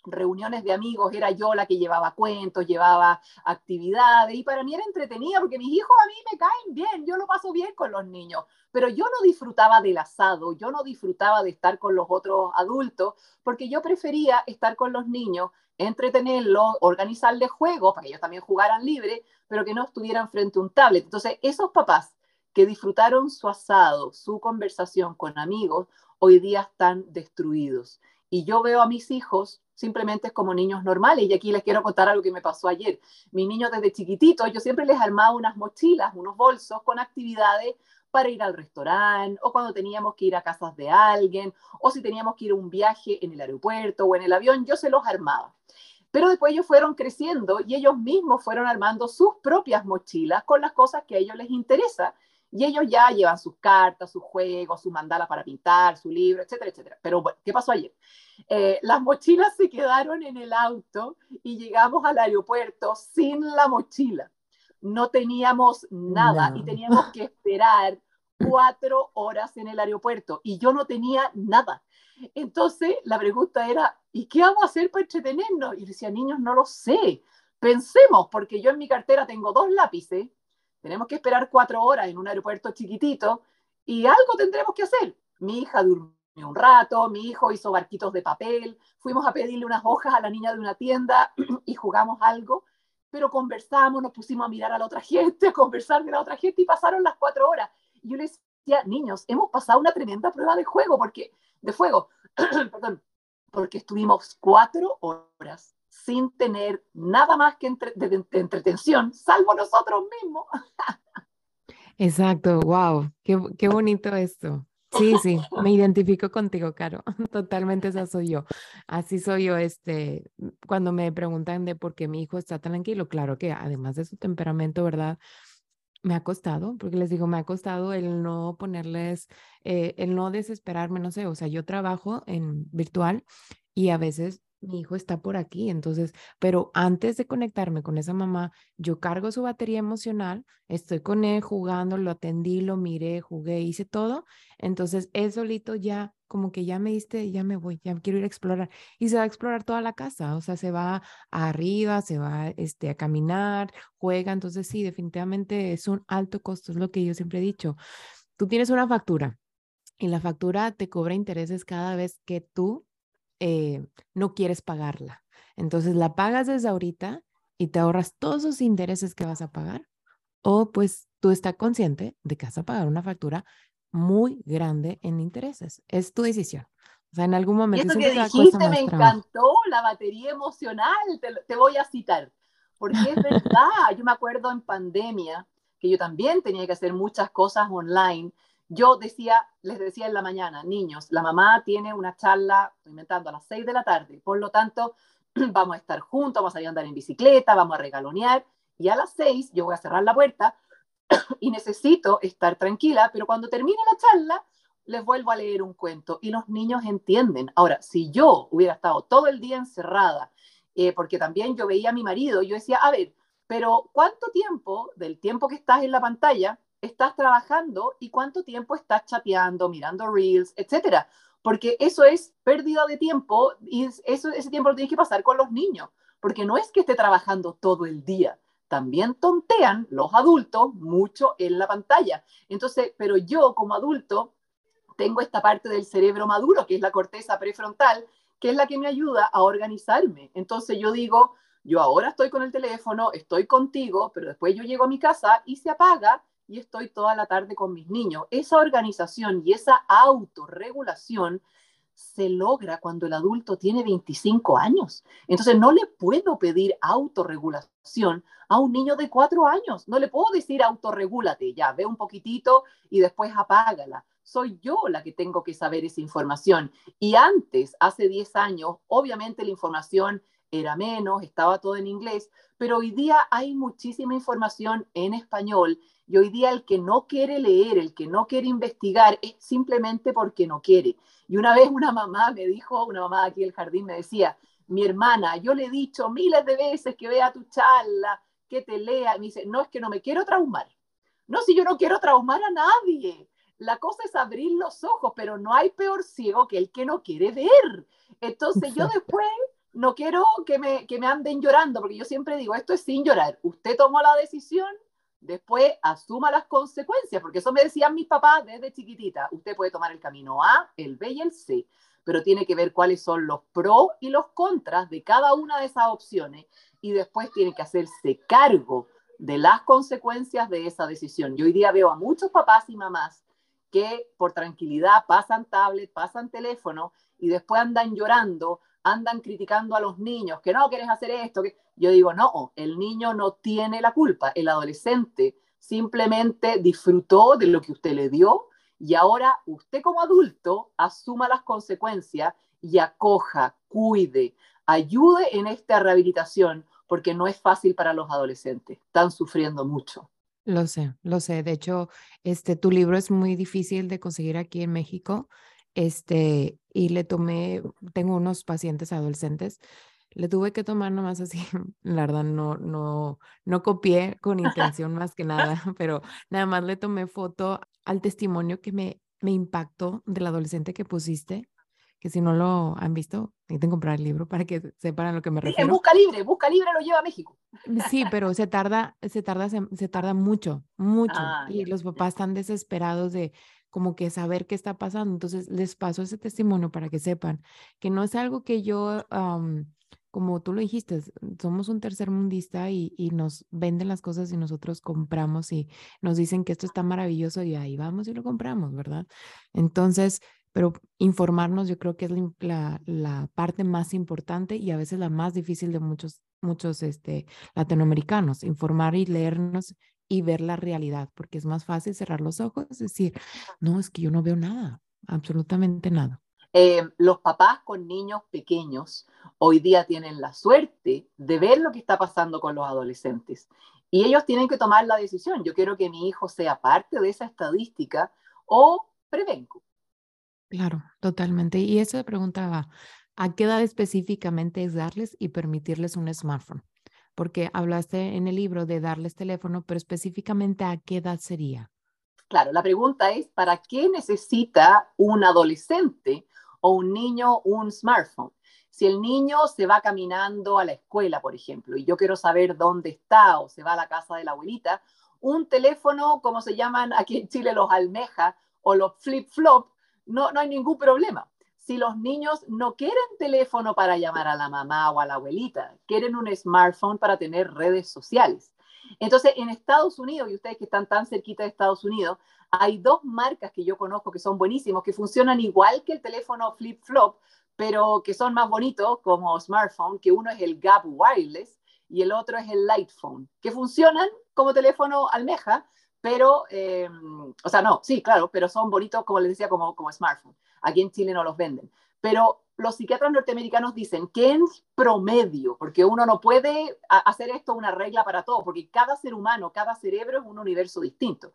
reuniones de amigos era yo la que llevaba cuentos, llevaba actividades y para mí era entretenida porque mis hijos a mí me caen bien, yo lo paso bien con los niños, pero yo no disfrutaba del asado, yo no disfrutaba de estar con los otros adultos porque yo prefería estar con los niños entretenerlos, organizarles juegos para que ellos también jugaran libre, pero que no estuvieran frente a un tablet. Entonces, esos papás que disfrutaron su asado, su conversación con amigos, hoy día están destruidos. Y yo veo a mis hijos simplemente como niños normales. Y aquí les quiero contar algo que me pasó ayer. Mis niños desde chiquititos, yo siempre les armaba unas mochilas, unos bolsos con actividades para ir al restaurante o cuando teníamos que ir a casas de alguien o si teníamos que ir a un viaje en el aeropuerto o en el avión, yo se los armaba. Pero después ellos fueron creciendo y ellos mismos fueron armando sus propias mochilas con las cosas que a ellos les interesa. Y ellos ya llevan sus cartas, sus juegos, su mandala para pintar, su libro, etcétera, etcétera. Pero bueno, ¿qué pasó ayer? Eh, las mochilas se quedaron en el auto y llegamos al aeropuerto sin la mochila. No teníamos nada y teníamos que esperar cuatro horas en el aeropuerto y yo no tenía nada. Entonces la pregunta era, ¿y qué vamos a hacer para entretenernos? Y decía, niños, no lo sé. Pensemos, porque yo en mi cartera tengo dos lápices, tenemos que esperar cuatro horas en un aeropuerto chiquitito y algo tendremos que hacer. Mi hija durmió un rato, mi hijo hizo barquitos de papel, fuimos a pedirle unas hojas a la niña de una tienda y jugamos algo, pero conversamos, nos pusimos a mirar a la otra gente, a conversar de la otra gente y pasaron las cuatro horas. Y yo les decía, niños, hemos pasado una tremenda prueba de juego, porque, de fuego, perdón, porque estuvimos cuatro horas sin tener nada más que de, entretención, salvo nosotros mismos. Exacto, wow, qué, qué bonito esto. Sí, sí, me identifico contigo, Caro. Totalmente esa soy yo. Así soy yo, este, cuando me preguntan de por qué mi hijo está tan tranquilo, claro que además de su temperamento, ¿verdad? Me ha costado, porque les digo, me ha costado el no ponerles, eh, el no desesperarme, no sé, o sea, yo trabajo en virtual y a veces mi hijo está por aquí, entonces, pero antes de conectarme con esa mamá, yo cargo su batería emocional, estoy con él jugando, lo atendí, lo miré, jugué, hice todo, entonces él solito ya, como que ya me diste, ya me voy, ya quiero ir a explorar, y se va a explorar toda la casa, o sea, se va arriba, se va este, a caminar, juega, entonces sí, definitivamente es un alto costo, es lo que yo siempre he dicho. Tú tienes una factura y la factura te cobra intereses cada vez que tú eh, no quieres pagarla. Entonces la pagas desde ahorita y te ahorras todos esos intereses que vas a pagar o pues tú estás consciente de que vas a pagar una factura muy grande en intereses. Es tu decisión. O sea, en algún momento. Eso que dijiste me encantó, la batería emocional, te, te, voy a citar. Porque es verdad, yo me acuerdo en pandemia que yo también tenía que hacer muchas cosas online. Yo decía, les decía en la mañana, niños, la mamá tiene una charla, estoy inventando, a las 6 de la tarde, por lo tanto, vamos a estar juntos, vamos a ir a andar en bicicleta, vamos a regalonear, y a las 6 yo voy a cerrar la puerta y necesito estar tranquila, pero cuando termine la charla, les vuelvo a leer un cuento y los niños entienden. Ahora, si yo hubiera estado todo el día encerrada, eh, porque también yo veía a mi marido, yo decía, a ver, pero ¿cuánto tiempo del tiempo que estás en la pantalla estás trabajando y cuánto tiempo estás chateando, mirando reels, etcétera? Porque eso es pérdida de tiempo y eso, ese tiempo lo tienes que pasar con los niños, porque no es que esté trabajando todo el día, también tontean los adultos mucho en la pantalla. Entonces, pero yo como adulto tengo esta parte del cerebro maduro, que es la corteza prefrontal, que es la que me ayuda a organizarme. Entonces yo digo, yo ahora estoy con el teléfono, estoy contigo, pero después yo llego a mi casa y se apaga y estoy toda la tarde con mis niños. Esa organización y esa autorregulación se logra cuando el adulto tiene 25 años. Entonces no le puedo pedir autorregulación a un niño de 4 años. No le puedo decir autorregúlate, ya, ve un poquitito y después apágala. Soy yo la que tengo que saber esa información. Y antes, hace 10 años, obviamente la información era menos, estaba todo en inglés, pero hoy día hay muchísima información en español y hoy día el que no quiere leer, el que no quiere investigar, es simplemente porque no quiere. Y una vez una mamá me dijo, una mamá aquí del jardín me decía, mi hermana, yo le he dicho miles de veces que vea tu charla, que te lea. Y me dice, no, es que no me quiero traumar. No, si yo no quiero traumar a nadie. La cosa es abrir los ojos, pero no hay peor ciego que el que no quiere ver. Entonces yo después no quiero que me, que me anden llorando, porque yo siempre digo, esto es sin llorar. Usted tomó la decisión, después asuma las consecuencias, porque eso me decían mis papás desde chiquitita. Usted puede tomar el camino A, el B y el C, pero tiene que ver cuáles son los pros y los contras de cada una de esas opciones y después tiene que hacerse cargo de las consecuencias de esa decisión. Yo hoy día veo a muchos papás y mamás que por tranquilidad pasan tablet, pasan teléfono y después andan llorando, andan criticando a los niños, que no quieres hacer esto. Que... Yo digo, no, el niño no tiene la culpa, el adolescente simplemente disfrutó de lo que usted le dio y ahora usted como adulto asuma las consecuencias y acoja, cuide, ayude en esta rehabilitación, porque no es fácil para los adolescentes, están sufriendo mucho. Lo sé, lo sé. De hecho, este, tu libro es muy difícil de conseguir aquí en México. Este, y le tomé, tengo unos pacientes adolescentes, le tuve que tomar nomás así, la verdad no, no, no copié con intención más que nada, pero nada más le tomé foto al testimonio que me, me impactó del adolescente que pusiste, que si no lo han visto, necesiten comprar el libro para que sepan a lo que me refiero. En Busca Libre, Busca Libre lo lleva a México. Sí, pero se tarda, se tarda, se, tarda mucho, mucho. Ah, y los papás están desesperados de, como que saber qué está pasando. Entonces, les paso ese testimonio para que sepan que no es algo que yo, como tú lo dijiste, somos un tercer mundista y, y, nos venden las cosas y nosotros compramos y nos dicen que esto está maravilloso y ahí vamos y lo compramos, ¿verdad? Entonces, pero informarnos yo creo que es la, la, parte más importante y a veces la más difícil de muchos, muchos este, latinoamericanos, informar y leernos y ver la realidad, porque es más fácil cerrar los ojos y decir, no, es que yo no veo nada, absolutamente nada. Eh, los papás con niños pequeños hoy día tienen la suerte de ver lo que está pasando con los adolescentes y ellos tienen que tomar la decisión. Yo quiero que mi hijo sea parte de esa estadística o prevengo. Claro, totalmente. Y eso preguntaba, ¿a qué edad específicamente es darles y permitirles un smartphone? Porque hablaste en el libro de darles teléfono, pero específicamente a qué edad sería. Claro, la pregunta es, ¿para qué necesita un adolescente o un niño un smartphone? Si el niño se va caminando a la escuela, por ejemplo, y yo quiero saber dónde está o se va a la casa de la abuelita, un teléfono, como se llaman aquí en Chile los almejas o los flip-flop, no, no hay ningún problema si los niños no quieren teléfono para llamar a la mamá o a la abuelita, quieren un smartphone para tener redes sociales. Entonces, en Estados Unidos, y ustedes que están tan cerquita de Estados Unidos, hay dos marcas que yo conozco que son buenísimos, que funcionan igual que el teléfono flip flop, pero que son más bonitos como smartphone, que uno es el Gap Wireless y el otro es el Light Phone, que funcionan como teléfono almeja, pero, eh, o sea, no, sí, claro, pero son bonitos, como les decía, como, como smartphone. Aquí en Chile no los venden. Pero los psiquiatras norteamericanos dicen que en promedio, porque uno no puede hacer esto una regla para todo, porque cada ser humano, cada cerebro es un universo distinto.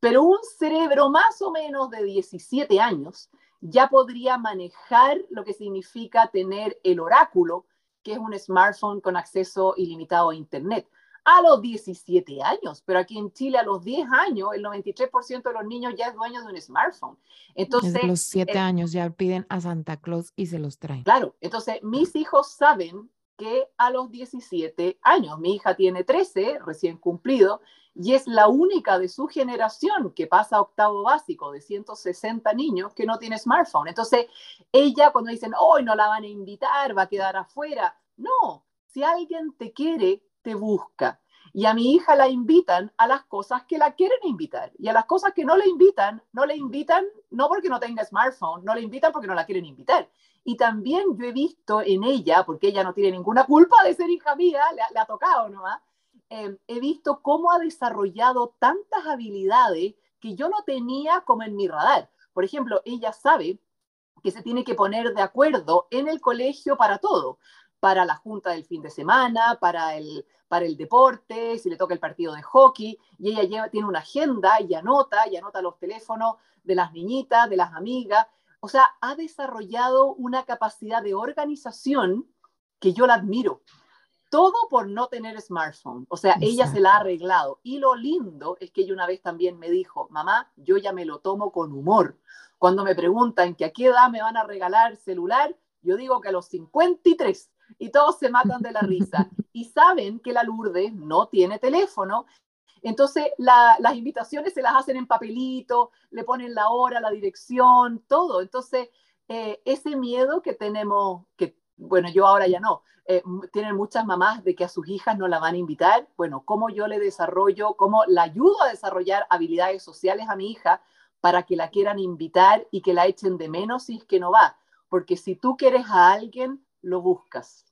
Pero un cerebro más o menos de 17 años ya podría manejar lo que significa tener el oráculo, que es un smartphone con acceso ilimitado a Internet a los 17 años, pero aquí en Chile a los 10 años el 93% de los niños ya es dueño de un smartphone. Entonces, Desde los 7 eh, años ya piden a Santa Claus y se los traen. Claro, entonces mis hijos saben que a los 17 años, mi hija tiene 13, recién cumplido, y es la única de su generación que pasa a octavo básico de 160 niños que no tiene smartphone. Entonces, ella cuando dicen, hoy no la van a invitar, va a quedar afuera, no, si alguien te quiere, te busca. Y a mi hija la invitan a las cosas que la quieren invitar. Y a las cosas que no le invitan, no le invitan no porque no tenga smartphone, no le invitan porque no la quieren invitar. Y también yo he visto en ella, porque ella no tiene ninguna culpa de ser hija mía, le, ha tocado nomás, eh, he visto cómo ha desarrollado tantas habilidades que yo no tenía como en mi radar. Por ejemplo, ella sabe que se tiene que poner de acuerdo en el colegio para todo para la junta del fin de semana, para el, para el deporte, si le toca el partido de hockey, y ella lleva, tiene una agenda y anota, y anota los teléfonos de las niñitas, de las amigas. O sea, ha desarrollado una capacidad de organización que yo la admiro. Todo por no tener smartphone. O sea, ella se la ha arreglado. Y lo lindo es que ella una vez también me dijo, mamá, yo ya me lo tomo con humor. Cuando me preguntan que a qué edad me van a regalar celular, yo digo que a los 53 y todos se matan de la risa. Y saben que la Lourdes no tiene teléfono. Entonces, las invitaciones se las hacen en papelito, le ponen la hora, la dirección, todo. Entonces, eh, ese miedo que tenemos, que bueno, yo ahora ya no, eh, tienen muchas mamás de que a sus hijas no la van a invitar. Bueno, ¿cómo yo le desarrollo, cómo la ayudo a desarrollar habilidades sociales a mi hija para que la quieran invitar y que la echen de menos si es que no va? Porque si tú quieres a alguien, lo buscas.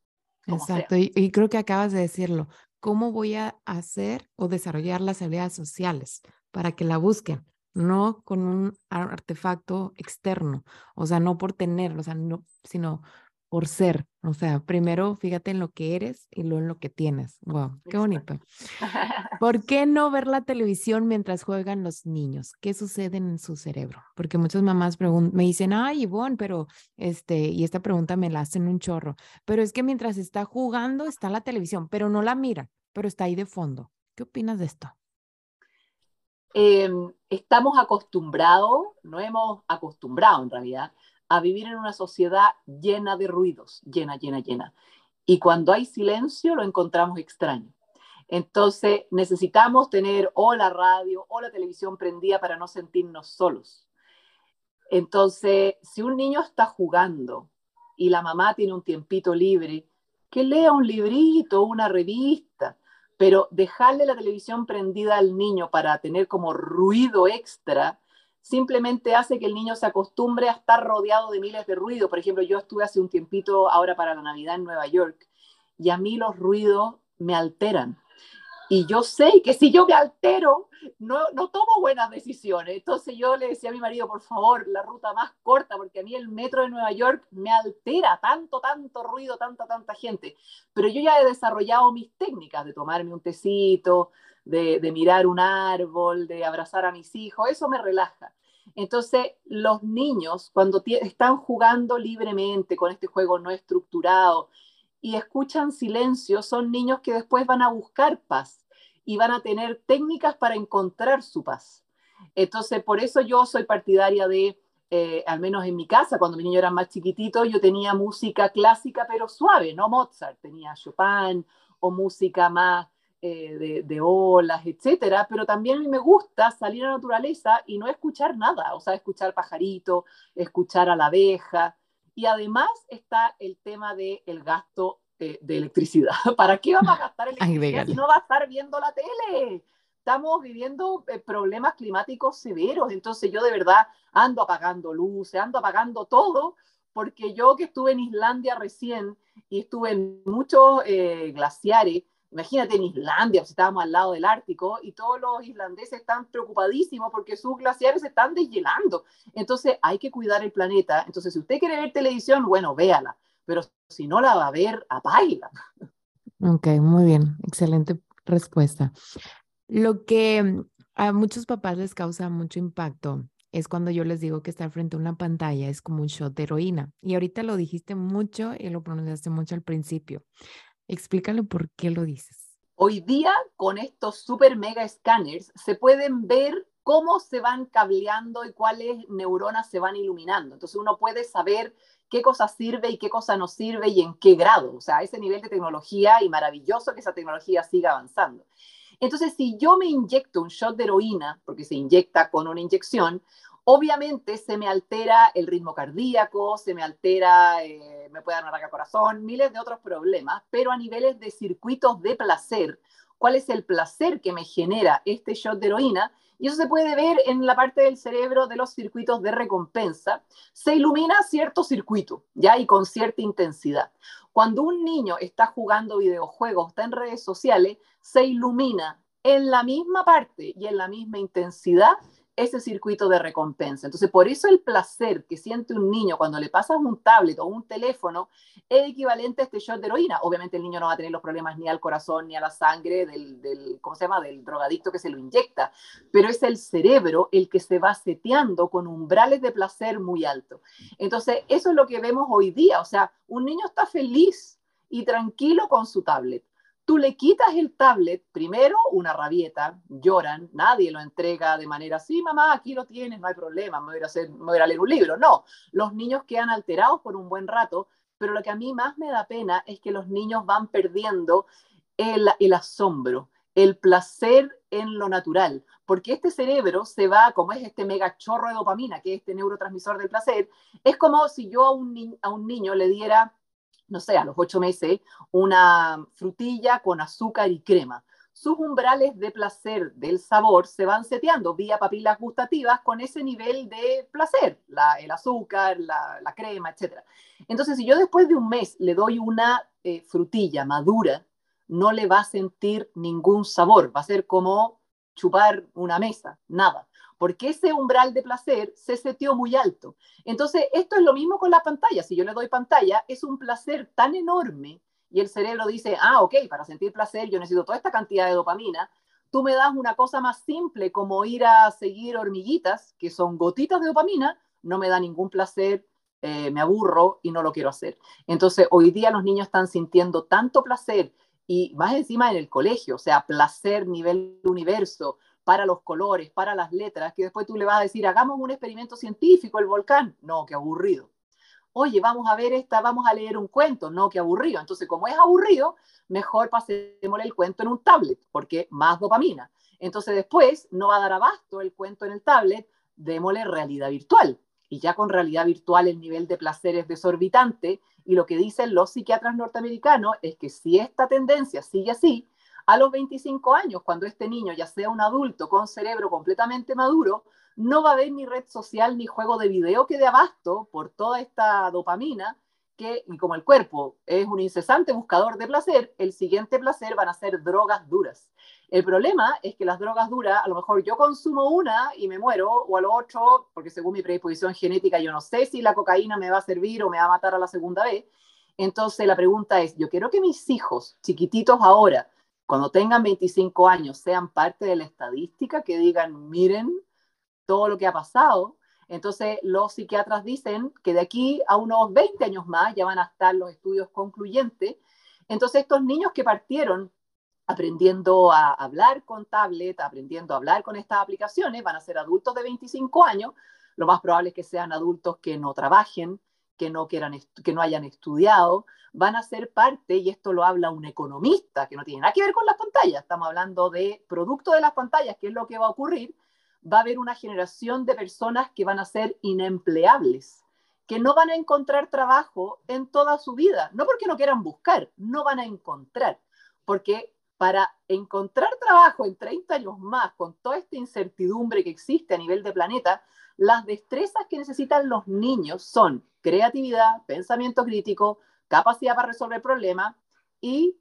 Exacto, y, creo que acabas de decirlo. ¿Cómo voy a hacer o desarrollar las habilidades sociales para que la busquen? No con un artefacto externo, o sea, no por tenerlo, o sea, no, sino por ser. O sea, primero fíjate en lo que eres y luego en lo que tienes. Wow, qué bonito. ¿Por qué no ver la televisión mientras juegan los niños? ¿Qué sucede en su cerebro? Porque muchas mamás me dicen, ay, Ivonne, pero este, y esta pregunta me la hacen un chorro, pero es que mientras está jugando está la televisión, pero no la mira, pero está ahí de fondo. ¿Qué opinas de esto? Em, estamos acostumbrados, no hemos acostumbrado en realidad, a vivir en una sociedad llena de ruidos, llena, llena, llena. Y cuando hay silencio lo encontramos extraño. Entonces necesitamos tener o la radio o la televisión prendida para no sentirnos solos. Entonces, si un niño está jugando y la mamá tiene un tiempito libre, que lea un librito, una revista, pero dejarle la televisión prendida al niño para tener como ruido extra simplemente hace que el niño se acostumbre a estar rodeado de miles de ruidos. Por ejemplo, yo estuve hace un tiempito ahora para la Navidad en Nueva York y a mí los ruidos me alteran. Y yo sé que si yo me altero, no, no tomo buenas decisiones. Entonces yo le decía a mi marido, por favor, la ruta más corta, porque a mí el metro de Nueva York me altera tanto, tanto ruido, tanta, tanta gente. Pero yo ya he desarrollado mis técnicas de tomarme un tecito, de, mirar un árbol, de abrazar a mis hijos, eso me relaja. Entonces, los niños, cuando están jugando libremente con este juego no estructurado y escuchan silencio, son niños que después van a buscar paz y van a tener técnicas para encontrar su paz. Entonces, por eso yo soy partidaria de, eh, al menos en mi casa, cuando mi niño era más chiquitito, yo tenía música clásica, pero suave, no Mozart, tenía Chopin o música más eh, de, olas, etcétera, pero también a mí me gusta salir a la naturaleza y no escuchar nada, o sea, escuchar pajarito, escuchar a la abeja, y además está el tema del el gasto eh, de electricidad. ¿Para qué vamos a gastar electricidad si no va a estar viendo la tele? Estamos viviendo eh, problemas climáticos severos, entonces yo de verdad ando apagando luces, ando apagando todo, porque yo que estuve en Islandia recién y estuve en muchos eh, glaciares, Imagínate en Islandia, si estábamos al lado del Ártico y todos los islandeses están preocupadísimos porque sus glaciares se están deshielando. Entonces hay que cuidar el planeta. Entonces, si usted quiere ver televisión, bueno, véala. Pero si no la va a ver, apáguela. Ok, muy bien. Excelente respuesta. Lo que a muchos papás les causa mucho impacto es cuando yo les digo que estar frente a una pantalla es como un shot de heroína. Y ahorita lo dijiste mucho y lo pronunciaste mucho al principio. Explícale por qué lo dices. Hoy día, con estos super mega escáneres, se pueden ver cómo se van cableando y cuáles neuronas se van iluminando. Entonces uno puede saber qué cosa sirve y qué cosa no sirve y en qué grado. O sea, ese nivel de tecnología y maravilloso que esa tecnología siga avanzando. Entonces, si yo me inyecto un shot de heroína, porque se inyecta con una inyección, Obviamente se me altera el ritmo cardíaco, se me altera, eh, me puede dar un ataque al corazón, miles de otros problemas, pero a niveles de circuitos de placer, ¿cuál es el placer que me genera este shot de heroína? Y eso se puede ver en la parte del cerebro de los circuitos de recompensa. Se ilumina cierto circuito, ¿ya? Y con cierta intensidad. Cuando un niño está jugando videojuegos, está en redes sociales, se ilumina en la misma parte y en la misma intensidad ese circuito de recompensa. Entonces, por eso el placer que siente un niño cuando le pasas un tablet o un teléfono es equivalente a este shot de heroína. Obviamente el niño no va a tener los problemas ni al corazón ni a la sangre del, del ¿cómo se llama?, del drogadicto que se lo inyecta, pero es el cerebro el que se va seteando con umbrales de placer muy alto. Entonces, eso es lo que vemos hoy día. O sea, un niño está feliz y tranquilo con su tablet Tú le quitas el tablet, primero una rabieta, lloran, nadie lo entrega de manera así, mamá, aquí lo tienes, no hay problema, me voy, a hacer, me voy a leer un libro. No, los niños quedan alterados por un buen rato, pero lo que a mí más me da pena es que los niños van perdiendo el, asombro, el placer en lo natural, porque este cerebro se va, como es este mega chorro de dopamina, que es este neurotransmisor del placer, es como si yo a un, a un niño le diera no sé, a los ocho meses, una frutilla con azúcar y crema. Sus umbrales de placer del sabor se van seteando vía papilas gustativas con ese nivel de placer, el azúcar, la, crema, etc. Entonces, si yo después de un mes le doy una eh, frutilla madura, no le va a sentir ningún sabor, va a ser como chupar una mesa, nada porque ese umbral de placer se seteó muy alto. Entonces, esto es lo mismo con la pantalla. Si yo le doy pantalla, es un placer tan enorme y el cerebro dice, ah, ok, para sentir placer yo necesito toda esta cantidad de dopamina. Tú me das una cosa más simple como ir a seguir hormiguitas, que son gotitas de dopamina, no me da ningún placer, eh, me aburro y no lo quiero hacer. Entonces, hoy día los niños están sintiendo tanto placer y más encima en el colegio, o sea, placer nivel universo, para los colores, para las letras, que después tú le vas a decir, hagamos un experimento científico, el volcán. No, qué aburrido. Oye, vamos a ver esta, vamos a leer un cuento. No, qué aburrido. Entonces, como es aburrido, mejor pasémosle el cuento en un tablet, porque más dopamina. Entonces, después no va a dar abasto el cuento en el tablet, démosle realidad virtual. Y ya con realidad virtual el nivel de placer es desorbitante. Y lo que dicen los psiquiatras norteamericanos es que si esta tendencia sigue así, a los 25 años, cuando este niño ya sea un adulto con cerebro completamente maduro, no va a haber ni red social ni juego de video que dé abasto por toda esta dopamina que, como el cuerpo es un incesante buscador de placer, el siguiente placer van a ser drogas duras. El problema es que las drogas duras, a lo mejor yo consumo una y me muero, o a lo otro, porque según mi predisposición genética yo no sé si la cocaína me va a servir o me va a matar a la segunda vez. Entonces la pregunta es, yo quiero que mis hijos, chiquititos ahora, cuando tengan 25 años sean parte de la estadística, que digan, miren todo lo que ha pasado. Entonces, los psiquiatras dicen que de aquí a unos 20 años más ya van a estar los estudios concluyentes. Entonces, estos niños que partieron aprendiendo a hablar con tablet, aprendiendo a hablar con estas aplicaciones, van a ser adultos de 25 años. Lo más probable es que sean adultos que no trabajen, que no, quieran que no hayan estudiado, van a ser parte, y esto lo habla un economista, que no tiene nada que ver con las pantallas, estamos hablando de producto de las pantallas, que es lo que va a ocurrir, va a haber una generación de personas que van a ser inempleables, que no van a encontrar trabajo en toda su vida. No porque no quieran buscar, no van a encontrar. Porque para encontrar trabajo en 30 años más, con toda esta incertidumbre que existe a nivel de planeta, las destrezas que necesitan los niños son creatividad, pensamiento crítico, capacidad para resolver problemas y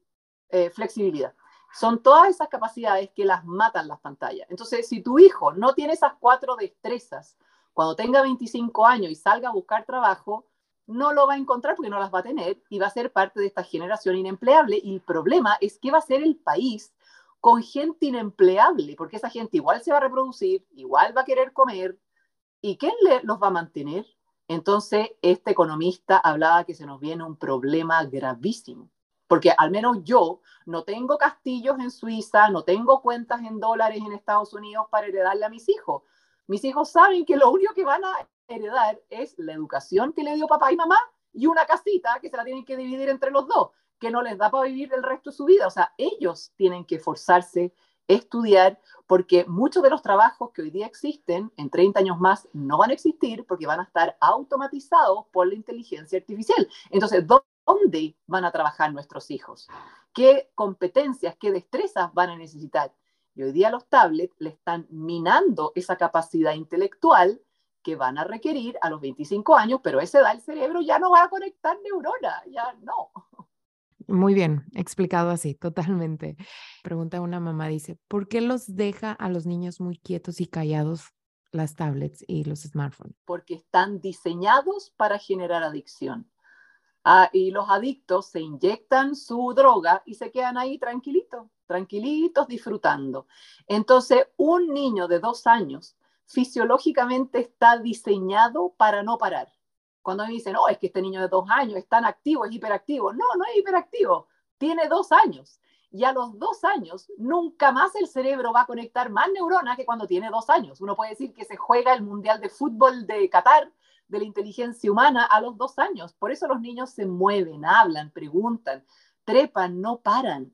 eh, flexibilidad. Son todas esas capacidades que las matan las pantallas. Entonces, si tu hijo no tiene esas cuatro destrezas, cuando tenga 25 años y salga a buscar trabajo, no lo va a encontrar porque no las va a tener y va a ser parte de esta generación inempleable. Y el problema es que va a ser el país con gente inempleable, porque esa gente igual se va a reproducir, igual va a querer comer. ¿Y quién los va a mantener? Entonces, este economista hablaba que se nos viene un problema gravísimo, porque al menos yo no tengo castillos en Suiza, no tengo cuentas en dólares en Estados Unidos para heredarle a mis hijos. Mis hijos saben que lo único que van a heredar es la educación que le dio papá y mamá y una casita que se la tienen que dividir entre los dos, que no les da para vivir el resto de su vida. O sea, ellos tienen que forzarse estudiar, porque muchos de los trabajos que hoy día existen en 30 años más no van a existir porque van a estar automatizados por la inteligencia artificial. Entonces, ¿dónde van a trabajar nuestros hijos? ¿Qué competencias, qué destrezas van a necesitar? Y hoy día los tablets le están minando esa capacidad intelectual que van a requerir a los 25 años, pero ese da el cerebro ya no va a conectar neuronas, ya no. Muy bien, explicado así, totalmente. Pregunta una mamá, dice, ¿por qué los deja a los niños muy quietos y callados las tablets y los smartphones? Porque están diseñados para generar adicción. Ah, y los adictos se inyectan su droga y se quedan ahí tranquilitos, tranquilitos, disfrutando. Entonces, un niño de dos años fisiológicamente está diseñado para no parar. Cuando me dicen, no, es que este niño de dos años es tan activo, es hiperactivo. No, no es hiperactivo, tiene dos años. Y a los dos años, nunca más el cerebro va a conectar más neuronas que cuando tiene dos años. Uno puede decir que se juega el Mundial de Fútbol de Qatar de la inteligencia humana a los dos años. Por eso los niños se mueven, hablan, preguntan, trepan, no paran.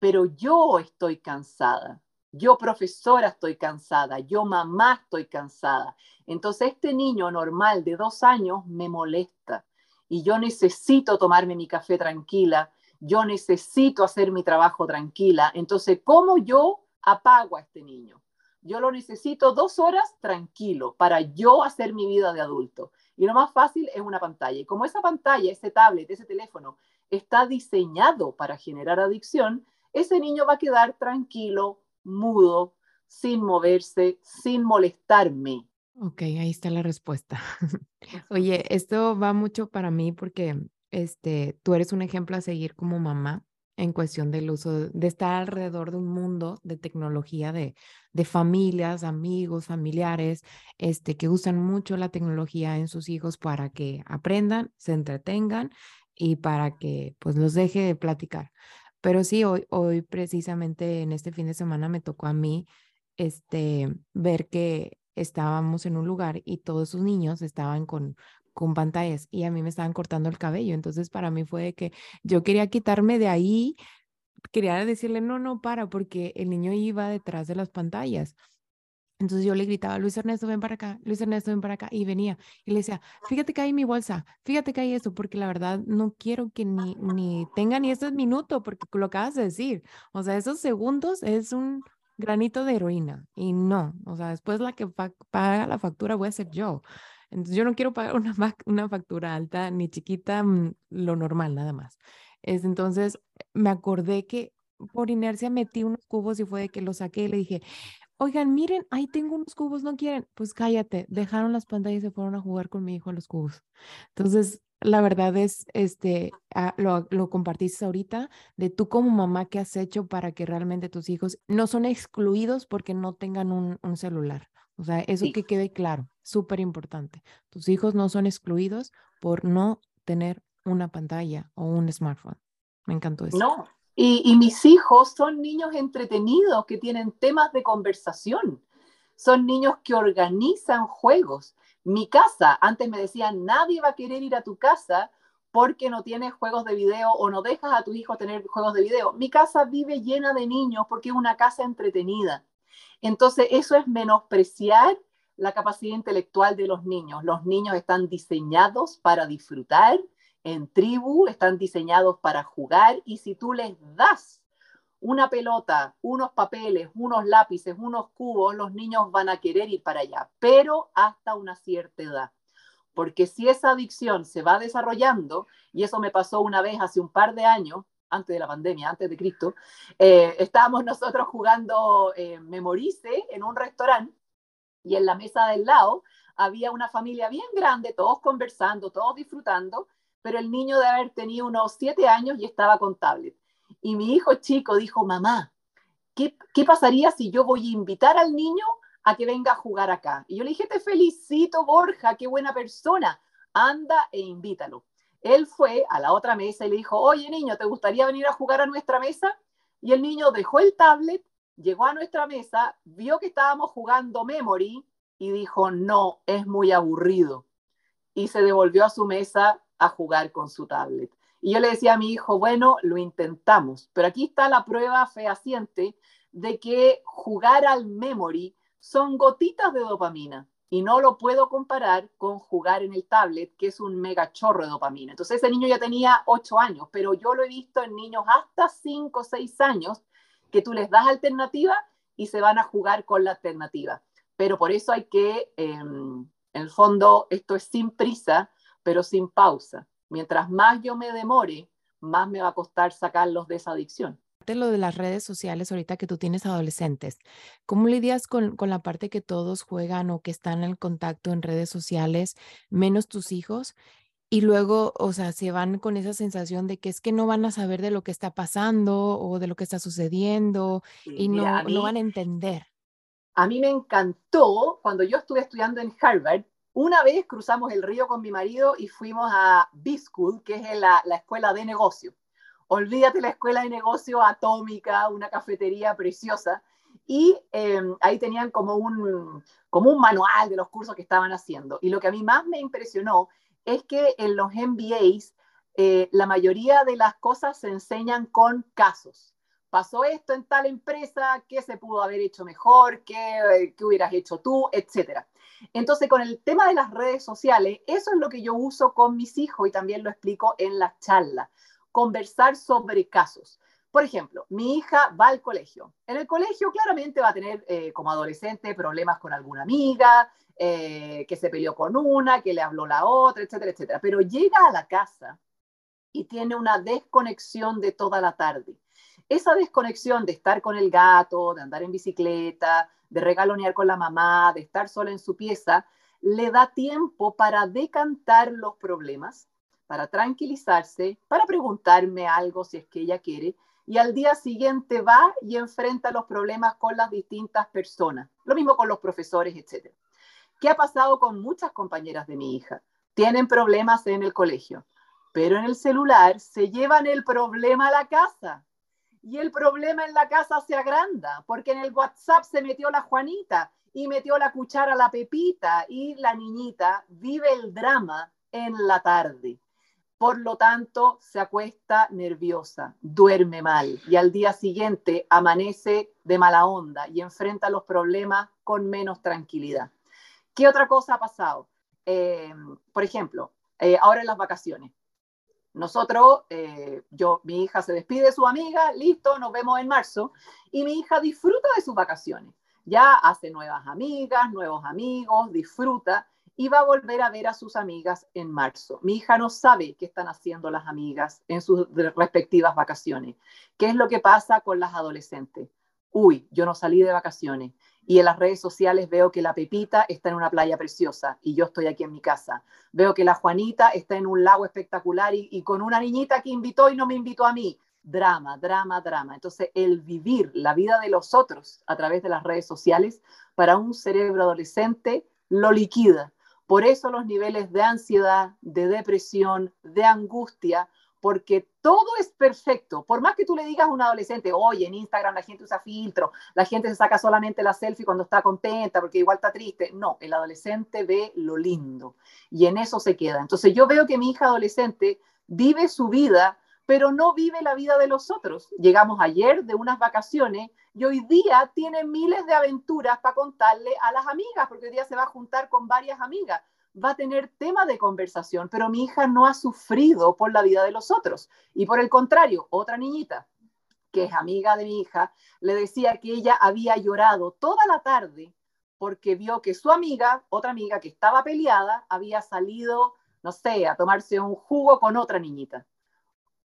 Pero yo estoy cansada. Yo profesora estoy cansada, yo mamá estoy cansada. Entonces este niño normal de dos años me molesta y yo necesito tomarme mi café tranquila, yo necesito hacer mi trabajo tranquila. Entonces, ¿cómo yo apago a este niño? Yo lo necesito dos horas tranquilo para yo hacer mi vida de adulto. Y lo más fácil es una pantalla. Y como esa pantalla, ese tablet, ese teléfono está diseñado para generar adicción, ese niño va a quedar tranquilo, mudo, sin moverse, sin molestarme. Ok, ahí está la respuesta. Oye, esto va mucho para mí porque este, tú eres un ejemplo a seguir como mamá en cuestión del uso de estar alrededor de un mundo de tecnología, de, de familias, amigos, familiares, este, que usan mucho la tecnología en sus hijos para que aprendan, se entretengan y para que pues los deje de platicar. Pero sí, hoy, hoy precisamente en este fin de semana me tocó a mí este, ver que estábamos en un lugar y todos sus niños estaban con, con pantallas y a mí me estaban cortando el cabello. Entonces para mí fue que yo quería quitarme de ahí, quería decirle, no, no, para, porque el niño iba detrás de las pantallas. Entonces yo le gritaba, Luis Ernesto, ven para acá, Luis Ernesto, ven para acá, y venía. Y le decía, fíjate que hay mi bolsa, fíjate que hay esto, porque la verdad no quiero que ni, ni tenga ni ese minuto, porque lo acabas de decir. O sea, esos segundos es un granito de heroína. Y no, o sea, después la que paga la factura voy a ser yo. Entonces yo no quiero pagar una, una factura alta ni chiquita, mm, lo normal nada más. Es, entonces me acordé que por inercia metí unos cubos y fue de que los saqué y le dije, oigan, miren, ahí tengo unos cubos, ¿no quieren? Pues cállate, dejaron las pantallas y se fueron a jugar con mi hijo a los cubos. Entonces, la verdad es, este, ah, lo, lo, compartiste ahorita, de tú como mamá, ¿qué has hecho para que realmente tus hijos no son excluidos porque no tengan un, un celular? O sea, eso que quede claro, súper importante. Tus hijos no son excluidos por no tener una pantalla o un smartphone. Me encantó eso. No, y, mis hijos son niños entretenidos que tienen temas de conversación. Son niños que organizan juegos. Mi casa, antes me decían, nadie va a querer ir a tu casa porque no tienes juegos de video o no dejas a tu hijo tener juegos de video. Mi casa vive llena de niños porque es una casa entretenida. Entonces, eso es menospreciar la capacidad intelectual de los niños. Los niños están diseñados para disfrutar en tribu, están diseñados para jugar y si tú les das una pelota, unos papeles, unos lápices, unos cubos, los niños van a querer ir para allá, pero hasta una cierta edad. Porque si esa adicción se va desarrollando, y eso me pasó una vez hace un par de años, antes de la pandemia, antes de Cristo, eh, estábamos nosotros jugando eh, Memorice en un restaurante y en la mesa del lado había una familia bien grande, todos conversando, todos disfrutando, pero el niño de haber tenido unos siete años y estaba con tablet. Y mi hijo chico dijo, mamá, ¿qué, ¿qué pasaría si yo voy a invitar al niño a que venga a jugar acá? Y yo le dije, te felicito, Borja, qué buena persona, anda e invítalo. Él fue a la otra mesa y le dijo, oye niño, ¿te gustaría venir a jugar a nuestra mesa? Y el niño dejó el tablet, llegó a nuestra mesa, vio que estábamos jugando Memory y dijo, no, es muy aburrido. Y se devolvió a su mesa a jugar con su tablet. Y yo le decía a mi hijo, bueno, lo intentamos, pero aquí está la prueba fehaciente de que jugar al memory son gotitas de dopamina y no lo puedo comparar con jugar en el tablet, que es un mega chorro de dopamina. Entonces ese niño ya tenía 8 años, pero yo lo he visto en niños hasta 5 o 6 años que tú les das alternativa y se van a jugar con la alternativa. Pero por eso hay que, em, en el fondo, esto es sin prisa, pero sin pausa. Mientras más yo me demore, más me va a costar sacarlos de esa adicción lo de las redes sociales ahorita que tú tienes adolescentes, ¿cómo lidias con, con, la parte que todos juegan o que están en contacto en redes sociales, menos tus hijos? Y luego, o sea, se van con esa sensación de que es que no van a saber de lo que está pasando o de lo que está sucediendo y no, no van a entender. A mí me encantó cuando yo estuve estudiando en Harvard, una vez cruzamos el río con mi marido y fuimos a B-School, que es la, la escuela de negocio. Olvídate la escuela de negocio atómica, una cafetería preciosa. Y em, ahí tenían como un, como un manual de los cursos que estaban haciendo. Y lo que a mí más me impresionó es que en los MBAs eh, la mayoría de las cosas se enseñan con casos pasó esto en tal empresa, qué se pudo haber hecho mejor, qué, qué hubieras hecho tú, etcétera. Entonces, con el tema de las redes sociales, eso es lo que yo uso con mis hijos y también lo explico en las charlas, conversar sobre casos. Por ejemplo, mi hija va al colegio. En el colegio claramente va a tener eh, como adolescente problemas con alguna amiga, eh, que se peleó con una, que le habló la otra, etcétera, etcétera. Pero llega a la casa y tiene una desconexión de toda la tarde esa desconexión de estar con el gato, de andar en bicicleta, de regalonear con la mamá, de estar sola en su pieza, le da tiempo para decantar los problemas, para tranquilizarse, para preguntarme algo si es que ella quiere, y al día siguiente va y enfrenta los problemas con las distintas personas. Lo mismo con los profesores, etc. ¿Qué ha pasado con muchas compañeras de mi hija? Tienen problemas en el colegio, pero en el celular se llevan el problema a la casa y el problema en la casa se agranda, porque en el WhatsApp se metió la Juanita y metió la cuchara la Pepita y la niñita vive el drama en la tarde. Por lo tanto, se acuesta nerviosa, duerme mal y al día siguiente amanece de mala onda y enfrenta los problemas con menos tranquilidad. ¿Qué otra cosa ha pasado? Eh, por ejemplo, eh, ahora en las vacaciones, nosotros, eh, yo, mi hija se despide de su amiga, listo, nos vemos en marzo, y mi hija disfruta de sus vacaciones. Ya hace nuevas amigas, nuevos amigos, disfruta y va a volver a ver a sus amigas en marzo. Mi hija no sabe qué están haciendo las amigas en sus respectivas vacaciones. ¿Qué es lo que pasa con las adolescentes? Uy, yo no salí de vacaciones y en las redes sociales veo que la Pepita está en una playa preciosa y yo estoy aquí en mi casa. Veo que la Juanita está en un lago espectacular y, con una niñita que invitó y no me invitó a mí. Drama, drama, drama. Entonces, el vivir la vida de los otros a través de las redes sociales para un cerebro adolescente lo liquida. Por eso los niveles de ansiedad, de depresión, de angustia porque todo es perfecto. Por más que tú le digas a un adolescente, oye, en Instagram la gente usa filtro, la gente se saca solamente la selfie cuando está contenta porque igual está triste. No, el adolescente ve lo lindo y en eso se queda. Entonces yo veo que mi hija adolescente vive su vida pero no vive la vida de los otros. Llegamos ayer de unas vacaciones y hoy día tiene miles de aventuras para contarle a las amigas, porque hoy día se va a juntar con varias amigas, va a tener tema de conversación, pero mi hija no ha sufrido por la vida de los otros. Y por el contrario, otra niñita, que es amiga de mi hija, le decía que ella había llorado toda la tarde porque vio que su amiga, otra amiga que estaba peleada, había salido, no sé, a tomarse un jugo con otra niñita.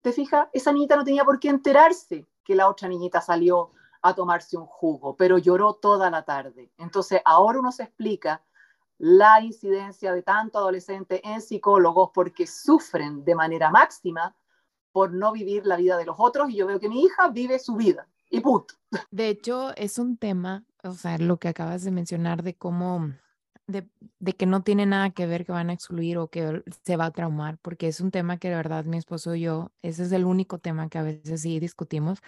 ¿Te fijas? Esa niñita no tenía por qué enterarse que la otra niñita salió a tomarse un jugo, pero lloró toda la tarde. Entonces, ahora uno se explica la incidencia de tanto adolescente en psicólogos porque sufren de manera máxima por no vivir la vida de los otros y yo veo que mi hija vive su vida y punto. De hecho, es un tema, o sea, lo que acabas de mencionar de cómo de, que no tiene nada que ver que van a excluir o que se va a traumar, porque es un tema que de verdad mi esposo y yo, ese es el único tema que a veces sí discutimos,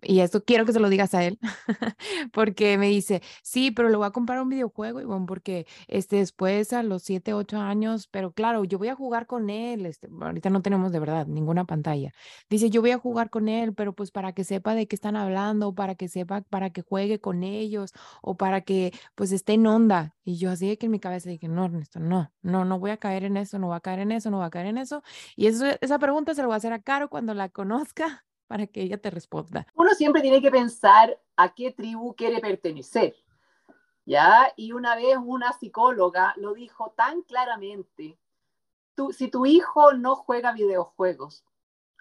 y esto quiero que se lo digas a él, porque me dice, sí, pero le voy a comprar un videojuego, bueno, porque este, después a los 7, 8 años, pero claro, yo voy a jugar con él, este, ahorita no tenemos de verdad ninguna pantalla. Dice, yo voy a jugar con él, pero pues para que sepa de qué están hablando, para que sepa, para que juegue con ellos, o para que pues esté en onda. Y yo así que en mi cabeza dije, no, Ernesto, no, no, no voy a caer en eso, no voy a caer en eso, no voy a caer en eso. Y eso, esa pregunta se lo voy a hacer a Caro cuando la conozca para que ella te responda. Uno siempre tiene que pensar a qué tribu quiere pertenecer. ¿Ya? Y una vez una psicóloga lo dijo tan claramente, tú, si tu hijo no juega videojuegos,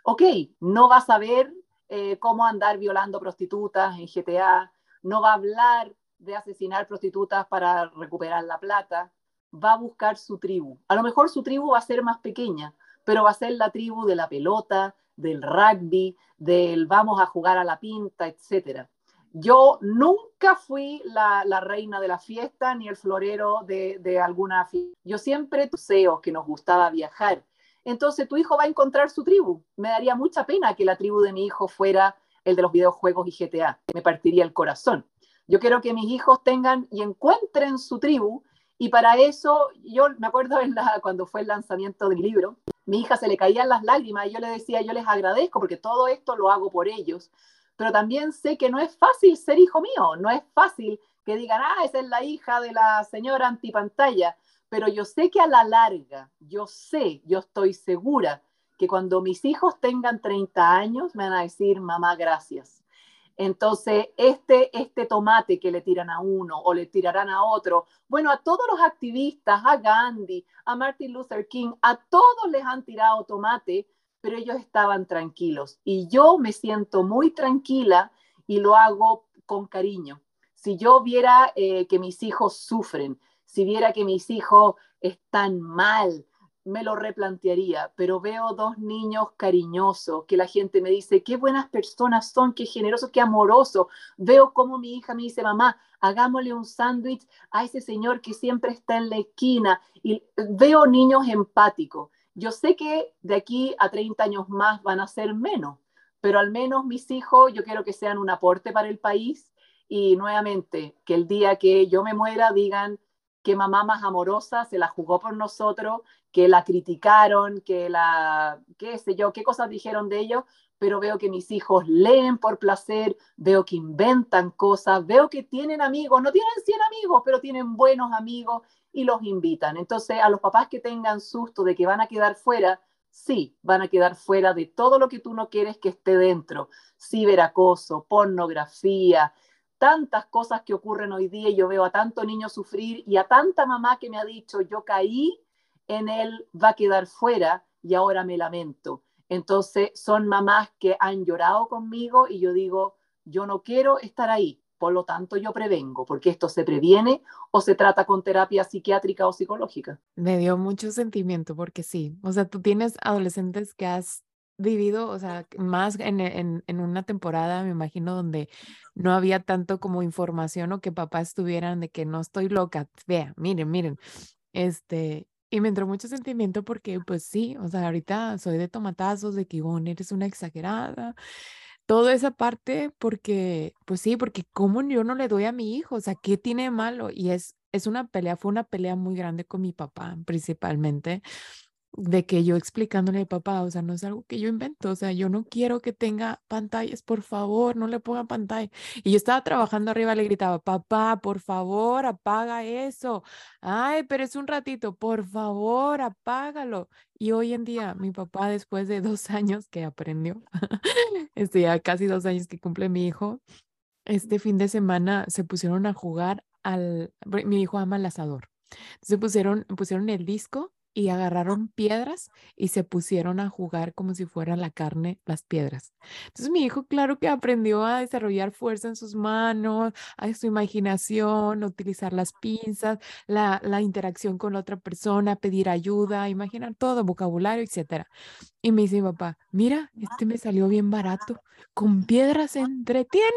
ok, no va a saber eh, cómo andar violando prostitutas en GTA, no va a hablar de asesinar prostitutas para recuperar la plata, va a buscar su tribu. A lo mejor su tribu va a ser más pequeña, pero va a ser la tribu de la pelota, del rugby, del vamos a jugar a la pinta, etc. Yo nunca fui la, reina de la fiesta ni el florero de, alguna fiesta. Yo siempre deseo que nos gustaba viajar. Entonces tu hijo va a encontrar su tribu. Me daría mucha pena que la tribu de mi hijo fuera el de los videojuegos y GTA. Me partiría el corazón. Yo quiero que mis hijos tengan y encuentren su tribu y para eso, yo me acuerdo cuando fue el lanzamiento del libro, mi hija se le caían las lágrimas y yo le decía, yo les agradezco porque todo esto lo hago por ellos, pero también sé que no es fácil ser hijo mío, no es fácil que digan, ah, esa es la hija de la señora antipantalla, pero yo sé que a la larga, yo sé, yo estoy segura que cuando mis hijos tengan 30 años me van a decir, mamá, gracias entonces, este, este tomate que le tiran a uno o le tirarán a otro, bueno, a todos los activistas, a Gandhi, a Martin Luther King, a todos les han tirado tomate, pero ellos estaban tranquilos. Y yo me siento muy tranquila y lo hago con cariño. Si yo viera eh, que mis hijos sufren, si viera que mis hijos están mal, me lo replantearía, pero veo dos niños cariñosos, que la gente me dice, qué buenas personas son, qué generosos, qué amorosos. Veo como mi hija me dice, mamá, hagámosle un sándwich a ese señor que siempre está en la esquina. Y veo niños empáticos. Yo sé que de aquí a 30 años más van a ser menos, pero al menos mis hijos yo quiero que sean un aporte para el país y nuevamente que el día que yo me muera digan, qué mamá más amorosa se la jugó por nosotros, que la criticaron, que la, qué sé yo, qué cosas dijeron de ellos, pero veo que mis hijos leen por placer, veo que inventan cosas, veo que tienen amigos, no tienen 100 amigos, pero tienen buenos amigos y los invitan. Entonces, a los papás que tengan susto de que van a quedar fuera, sí, van a quedar fuera de todo lo que tú no quieres que esté dentro, ciberacoso, pornografía, tantas cosas que ocurren hoy día y yo veo a tanto niño sufrir y a tanta mamá que me ha dicho, yo caí en él, va a quedar fuera y ahora me lamento. Entonces son mamás que han llorado conmigo y yo digo, yo no quiero estar ahí, por lo tanto yo prevengo, porque esto se previene o se trata con terapia psiquiátrica o psicológica. Me dio mucho sentimiento porque sí, o sea, tú tienes adolescentes que has vivido, o sea, más en, en, en, una temporada, me imagino, donde no había tanto como información o que papás estuvieran de que no estoy loca, vea, miren, miren, este, y me entró mucho sentimiento porque, pues sí, o sea, ahorita soy de tomatazos, de que, bueno, eres una exagerada, toda esa parte, porque, pues sí, porque cómo yo no le doy a mi hijo, o sea, ¿qué tiene de malo? Y es, es una pelea, fue una pelea muy grande con mi papá, principalmente, de que yo explicándole papá, o sea, no es algo que yo invento, o sea, yo no quiero que tenga pantallas, por favor, no le ponga pantalla. Y yo estaba trabajando arriba, le gritaba, papá, por favor, apaga eso. Ay, pero es un ratito, por favor, apágalo. Y hoy en día, mi papá, después de dos años que aprendió, este, ya casi dos años que cumple mi hijo, este fin de semana se pusieron a jugar al, mi hijo ama el asador. Se pusieron, pusieron el disco y agarraron piedras y se pusieron a jugar como si fuera la carne, las piedras. Entonces mi hijo, claro que aprendió a desarrollar fuerza en sus manos, a su imaginación, a utilizar las pinzas, la, la interacción con la otra persona, pedir ayuda, imaginar todo, vocabulario, etcétera. Y me dice mi papá, mira, este me salió bien barato, con piedras se entretiene.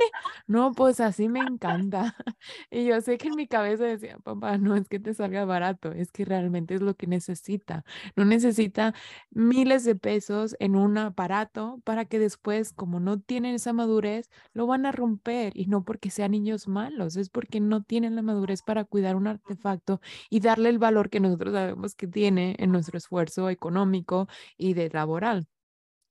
No, pues así me encanta. Y yo sé que en mi cabeza decía, papá, no es que te salga barato, es que realmente es lo que necesita. No necesita miles de pesos en un aparato para que después, como no tienen esa madurez, lo van a romper. Y no porque sean niños malos, es porque no tienen la madurez para cuidar un artefacto y darle el valor que nosotros sabemos que tiene en nuestro esfuerzo económico y de labor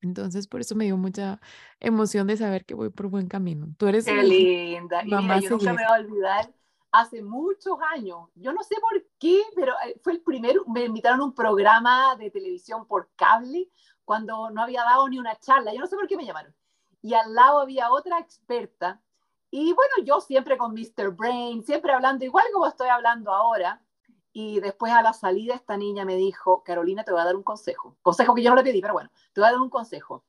entonces, por eso me dio mucha emoción de saber que voy por buen camino. Tú eres Qué linda. Y mira, yo nunca me voy a olvidar, hace muchos años, yo no sé por qué, pero eh, fue el primero, me invitaron a un programa de televisión por cable cuando no había dado ni una charla, yo no sé por qué me llamaron. Y al lado había otra experta, y bueno, yo siempre con Mr. Brain, siempre hablando igual como estoy hablando ahora, y después a la salida esta niña me dijo, Carolina, te voy a dar un consejo. Consejo que yo no le pedí, pero bueno, te voy a dar un consejo.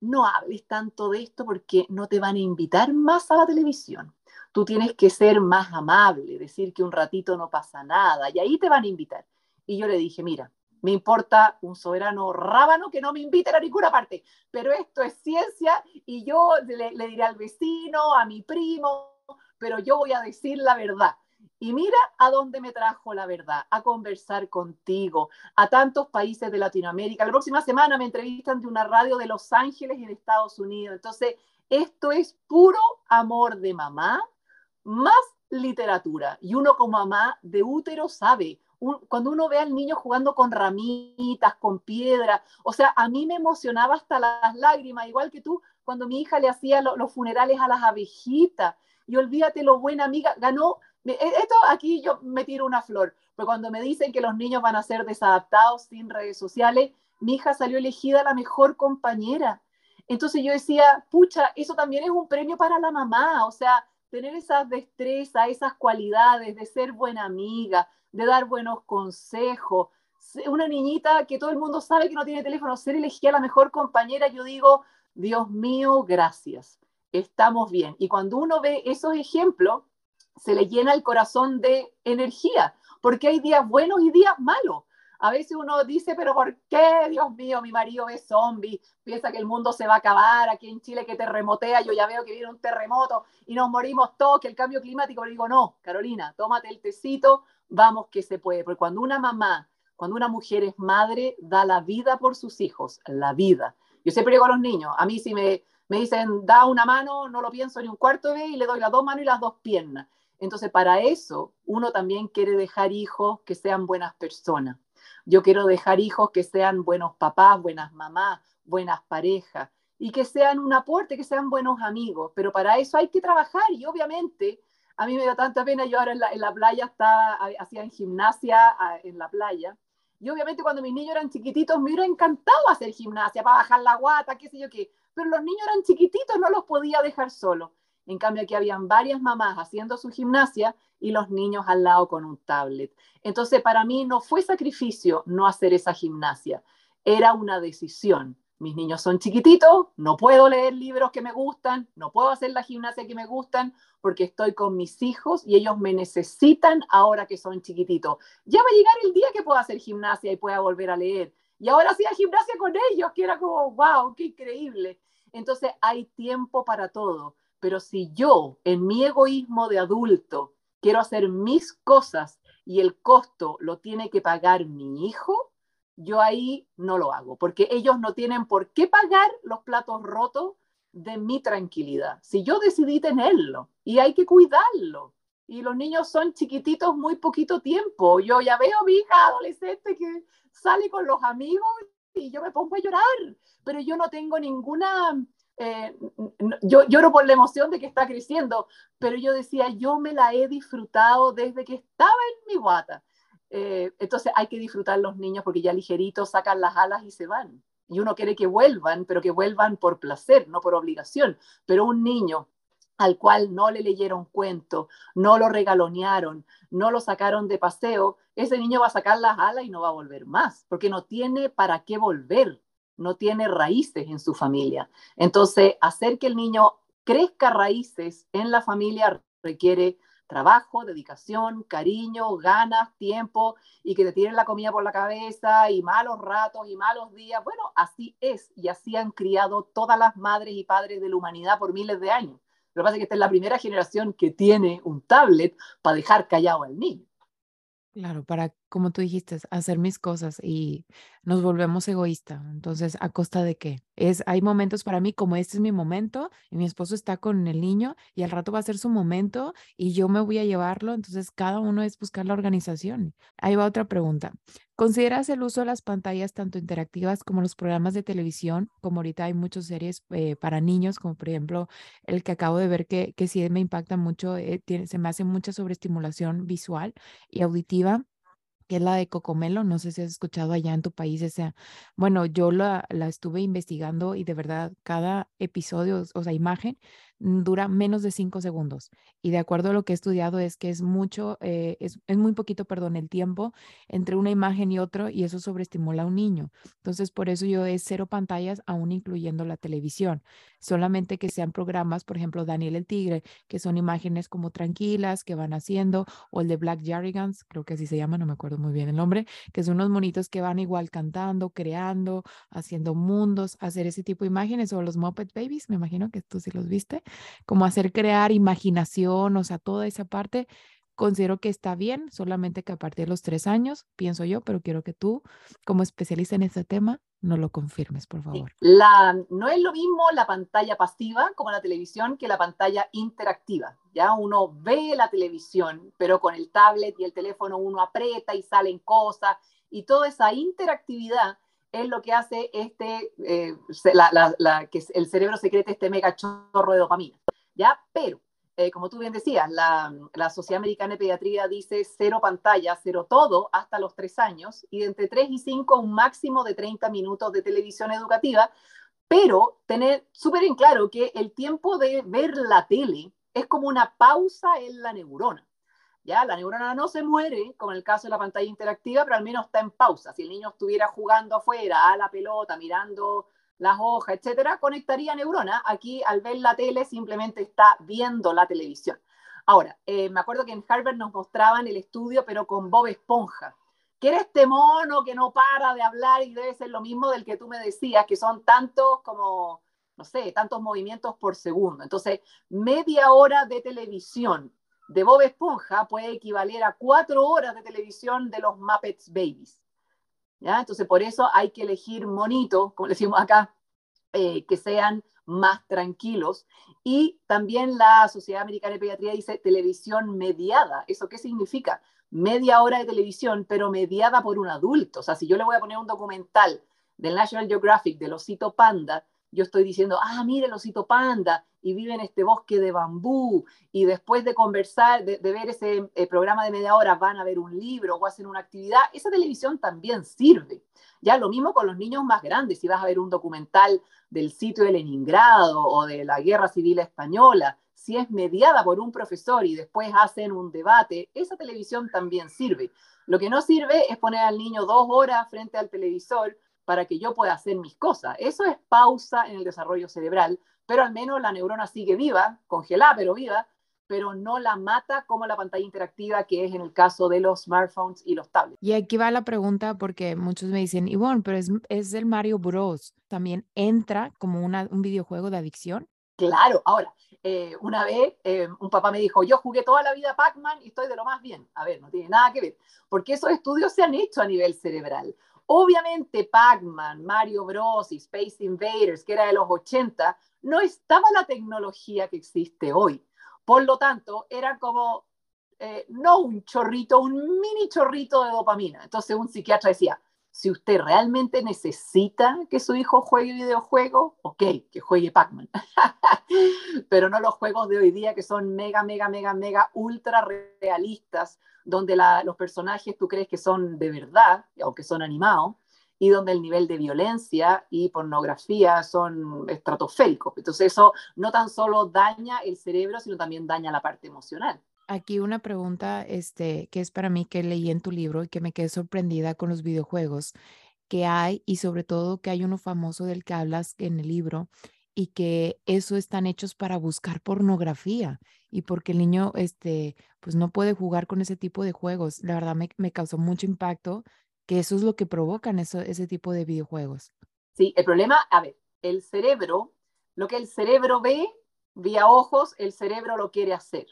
No hables tanto de esto porque no te van a invitar más a la televisión. Tú tienes que ser más amable, decir que un ratito no pasa nada y ahí te van a invitar. Y yo le dije, mira, me importa un soberano rábano que no me invite a ninguna parte, pero esto es ciencia y yo le, le diré al vecino, a mi primo, pero yo voy a decir la verdad y mira a dónde me trajo la verdad, a conversar contigo, a tantos países de Latinoamérica. La próxima semana me entrevistan de una radio de Los Ángeles en Estados Unidos. Entonces, esto es puro amor de mamá más literatura. Y uno como mamá de útero sabe, cuando uno ve al niño jugando con ramitas, con piedra, o sea, a mí me emocionaba hasta las lágrimas, igual que tú, cuando mi hija le hacía los funerales a las abejitas. Y olvídate lo buena amiga, ganó e, esto aquí yo me tiro una flor, pero cuando me dicen que los niños van a ser desadaptados sin redes sociales, mi hija salió elegida la mejor compañera. Entonces yo decía, pucha, eso también es un premio para la mamá, o sea, tener esas destrezas, esas cualidades de ser buena amiga, de dar buenos consejos. Una niñita que todo el mundo sabe que no tiene teléfono, ser elegida la mejor compañera, yo digo, Dios mío, gracias, estamos bien. Y cuando uno ve esos ejemplos, se le llena el corazón de energía, porque hay días buenos y días malos. A veces uno dice, pero ¿por qué, Dios mío, mi marido es zombie? Piensa que el mundo se va a acabar, aquí en Chile que terremotea, yo ya veo que viene un terremoto y nos morimos todos, que el cambio climático, le digo, no, Carolina, tómate el tecito, vamos que se puede, porque cuando una mamá, cuando una mujer es madre, da la vida por sus hijos, la vida. Yo siempre digo a los niños, a mí si me, me dicen, da una mano, no lo pienso ni un cuarto de vez y le doy las dos manos y las dos piernas. Entonces, para eso, uno también quiere dejar hijos que sean buenas personas. Yo quiero dejar hijos que sean buenos papás, buenas mamás, buenas parejas y que sean un aporte, que sean buenos amigos. Pero para eso hay que trabajar y obviamente a mí me da tanta pena, yo ahora en la, playa estaba, hacía gimnasia en la playa y obviamente cuando mis niños eran chiquititos me hubiera encantado hacer gimnasia para bajar la guata, qué sé yo qué, pero los niños eran chiquititos, no los podía dejar solos. En cambio, aquí habían varias mamás haciendo su gimnasia y los niños al lado con un tablet. Entonces, para mí no fue sacrificio no hacer esa gimnasia, era una decisión. Mis niños son chiquititos, no puedo leer libros que me gustan, no puedo hacer la gimnasia que me gustan porque estoy con mis hijos y ellos me necesitan ahora que son chiquititos. Ya va a llegar el día que pueda hacer gimnasia y pueda volver a leer. Y ahora hacía gimnasia con ellos, que era como, wow, qué increíble. Entonces hay tiempo para todo pero si yo, en mi egoísmo de adulto, quiero hacer mis cosas y el costo lo tiene que pagar mi hijo, yo ahí no lo hago, porque ellos no tienen por qué pagar los platos rotos de mi tranquilidad. Si yo decidí tenerlo y hay que cuidarlo, y los niños son chiquititos muy poquito tiempo. Yo ya veo a mi hija adolescente que sale con los amigos y yo me pongo a llorar, pero yo no tengo ninguna, eh, yo lloro por la emoción de que está creciendo, pero yo decía, yo me la he disfrutado desde que estaba en mi guata. Eh, entonces hay que disfrutar los niños porque ya ligeritos sacan las alas y se van. Y uno quiere que vuelvan, pero que vuelvan por placer, no por obligación. Pero un niño al cual no le leyeron cuento, no lo regalonearon, no lo sacaron de paseo, ese niño va a sacar las alas y no va a volver más, porque no tiene para qué volver, no tiene raíces en su familia. Entonces, hacer que el niño crezca raíces en la familia requiere trabajo, dedicación, cariño, ganas, tiempo y que te tiren la comida por la cabeza y malos ratos y malos días. Bueno, así es y así han criado todas las madres y padres de la humanidad por miles de años. Lo que pasa es que esta es la primera generación que tiene un tablet para dejar callado al niño. Claro, para, como tú dijiste, hacer mis cosas y nos volvemos egoístas. Entonces, ¿a costa de qué? Es, hay momentos para mí como este es mi momento y mi esposo está con el niño y al rato va a ser su momento y yo me voy a llevarlo. Entonces, cada uno es buscar la organización. Ahí va otra pregunta. ¿Consideras el uso de las pantallas tanto interactivas como los programas de televisión? Como ahorita hay muchas series eh, para niños, como por ejemplo el que acabo de ver que, que sí me impacta mucho, eh, tiene, se me hace mucha sobreestimulación visual y auditiva que es la de Cocomelo, no sé si has escuchado allá en tu país esa. Bueno, yo la, la estuve investigando y de verdad cada episodio, o sea, imagen, dura menos de cinco segundos. Y de acuerdo a lo que he estudiado es que es mucho, eh, es, es, muy poquito, perdón, el tiempo entre una imagen y otro y eso sobreestimula a un niño. Entonces, por eso yo es cero pantallas, aún incluyendo la televisión. Solamente que sean programas, por ejemplo, Daniel el Tigre, que son imágenes como tranquilas que van haciendo, o el de Black Jarrigans, creo que así se llama, no me acuerdo muy bien el nombre, que son unos monitos que van igual cantando, creando, haciendo mundos, hacer ese tipo de imágenes, o los Muppet Babies, me imagino que tú sí los viste como hacer crear imaginación, o sea, toda esa parte, considero que está bien, solamente que a partir de los tres años, pienso yo, pero quiero que tú, como especialista en este tema, no lo confirmes, por favor. La, no es lo mismo la pantalla pasiva como la televisión que la pantalla interactiva. Ya uno ve la televisión, pero con el tablet y el teléfono uno aprieta y salen cosas y toda esa interactividad es lo que hace este, eh, la, que el cerebro secrete este mega chorro de dopamina. ¿ya? Pero, eh, como tú bien decías, la, Sociedad Americana de Pediatría dice cero pantalla, cero todo hasta los tres años, y entre tres y cinco un máximo de 30 minutos de televisión educativa, pero tener súper en claro que el tiempo de ver la tele es como una pausa en la neurona. ¿Ya? La neurona no se muere, como en el caso de la pantalla interactiva, pero al menos está en pausa. Si el niño estuviera jugando afuera a la pelota, mirando las hojas, etcétera, conectaría neurona. Aquí, al ver la tele, simplemente está viendo la televisión. Ahora, eh, me acuerdo que en Harvard nos mostraban el estudio, pero con Bob Esponja, que era este mono que no para de hablar y debe ser lo mismo del que tú me decías, que son tantos como, no sé, tantos movimientos por segundo. Entonces, media hora de televisión de Bob Esponja puede equivaler a cuatro horas de televisión de los Muppets Babies. ¿ya? Entonces, por eso hay que elegir monitos, como decimos acá, eh, que sean más tranquilos. Y también la Sociedad Americana de Pediatría dice televisión mediada. ¿Eso qué significa? Media hora de televisión, pero mediada por un adulto. O sea, si yo le voy a poner un documental del National Geographic del osito panda, yo estoy diciendo, ah, mire el osito panda, y vive en este bosque de bambú, y después de conversar, de, ver ese eh, programa de media hora, van a ver un libro o hacen una actividad, esa televisión también sirve. Ya lo mismo con los niños más grandes, si vas a ver un documental del sitio de Leningrado o de la Guerra Civil Española, si es mediada por un profesor y después hacen un debate, esa televisión también sirve. Lo que no sirve es poner al niño dos horas frente al televisor para que yo pueda hacer mis cosas. Eso es pausa en el desarrollo cerebral, pero al menos la neurona sigue viva, congelada pero viva, pero no la mata como la pantalla interactiva que es en el caso de los smartphones y los tablets. Y aquí va la pregunta porque muchos me dicen, Ivonne, pero es, es el Mario Bros. ¿También entra como una, un videojuego de adicción? Claro, ahora, eh, una vez eh, un papá me dijo, yo jugué toda la vida Pac-Man y estoy de lo más bien. A ver, no tiene nada que ver, porque esos estudios se han hecho a nivel cerebral. Obviamente Pac-Man, Mario Bros. y Space Invaders, que era de los 80, no estaba la tecnología que existe hoy. Por lo tanto, era como eh, no un chorrito, un mini chorrito de dopamina. Entonces un psiquiatra decía, si usted realmente necesita que su hijo juegue videojuegos, ok, que juegue Pac-Man. Pero no los juegos de hoy día que son mega, mega, mega, mega, ultra realistas, donde los personajes tú crees que son de verdad, aunque son animados, y donde el nivel de violencia y pornografía son estratosféricos. Entonces eso no tan solo daña el cerebro, sino también daña la parte emocional. Aquí una pregunta este, que es para mí que leí en tu libro y que me quedé sorprendida con los videojuegos que hay y sobre todo que hay uno famoso del que hablas en el libro y que eso están hechos para buscar pornografía y porque el niño este pues no puede jugar con ese tipo de juegos. La verdad me, me causó mucho impacto que eso es lo que provocan eso, ese tipo de videojuegos. Sí, el problema, a ver, el cerebro, lo que el cerebro ve vía ojos, el cerebro lo quiere hacer.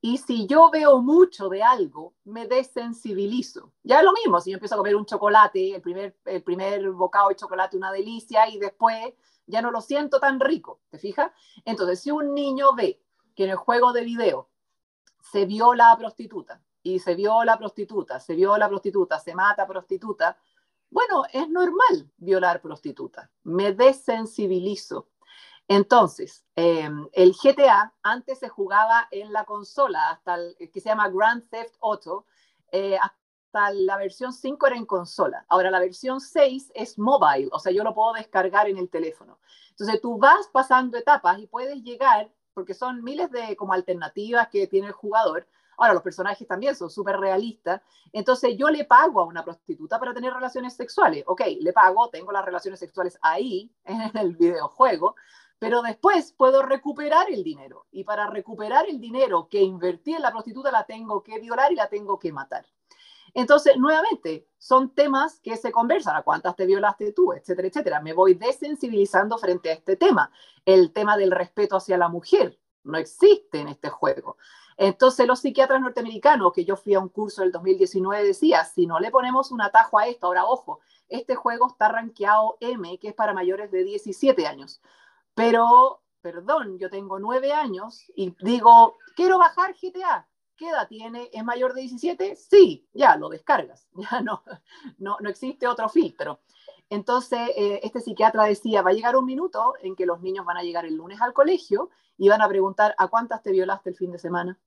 Y si yo veo mucho de algo, me desensibilizo. Ya es lo mismo, si yo empiezo a comer un chocolate, el primer, el primer bocado de chocolate, una delicia, y después ya no lo siento tan rico, ¿te fijas? Entonces, si un niño ve que en el juego de video se viola a prostituta, y se viola prostituta, se viola prostituta, se mata prostituta, bueno, es normal violar prostituta. Me desensibilizo. Entonces, em, el GTA antes se jugaba en la consola, hasta el que se llama Grand Theft Auto, eh, hasta la versión 5 era en consola. Ahora la versión 6 es mobile, o sea, yo lo puedo descargar en el teléfono. Entonces tú vas pasando etapas y puedes llegar, porque son miles de como alternativas que tiene el jugador. Ahora, los personajes también son súper realistas. Entonces, yo le pago a una prostituta para tener relaciones sexuales. Ok, le pago, tengo las relaciones sexuales ahí, en el videojuego, pero después puedo recuperar el dinero. Y para recuperar el dinero que invertí en la prostituta la tengo que violar y la tengo que matar. Entonces, nuevamente, son temas que se conversan. ¿A cuántas te violaste tú? Etcétera, etcétera. Me voy desensibilizando frente a este tema. El tema del respeto hacia la mujer no existe en este juego. Entonces, los psiquiatras norteamericanos, que yo fui a un curso del 2019, decía, si no le ponemos un atajo a esto, ahora ojo, este juego está rankeado M, que es para mayores de 17 años. Pero, perdón, yo tengo nueve años y digo, quiero bajar GTA. ¿Qué edad tiene? ¿Es mayor de 17? Sí, ya lo descargas. Ya no, no, no existe otro filtro. Entonces, eh, este psiquiatra decía, va a llegar un minuto en que los niños van a llegar el lunes al colegio y van a preguntar, ¿a cuántas te violaste el fin de semana?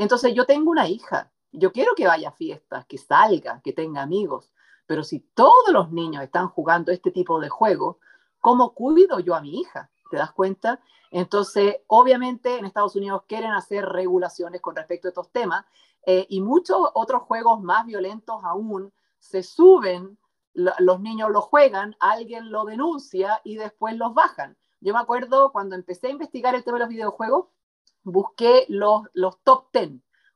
Entonces, yo tengo una hija, yo quiero que vaya a fiestas, que salga, que tenga amigos, pero si todos los niños están jugando este tipo de juegos, ¿cómo cuido yo a mi hija? ¿Te das cuenta? Entonces, obviamente en Estados Unidos quieren hacer regulaciones con respecto a estos temas eh, y muchos otros juegos más violentos aún se suben, los niños lo juegan, alguien lo denuncia y después los bajan. Yo me acuerdo cuando empecé a investigar el tema de los videojuegos, busqué los, los top 10.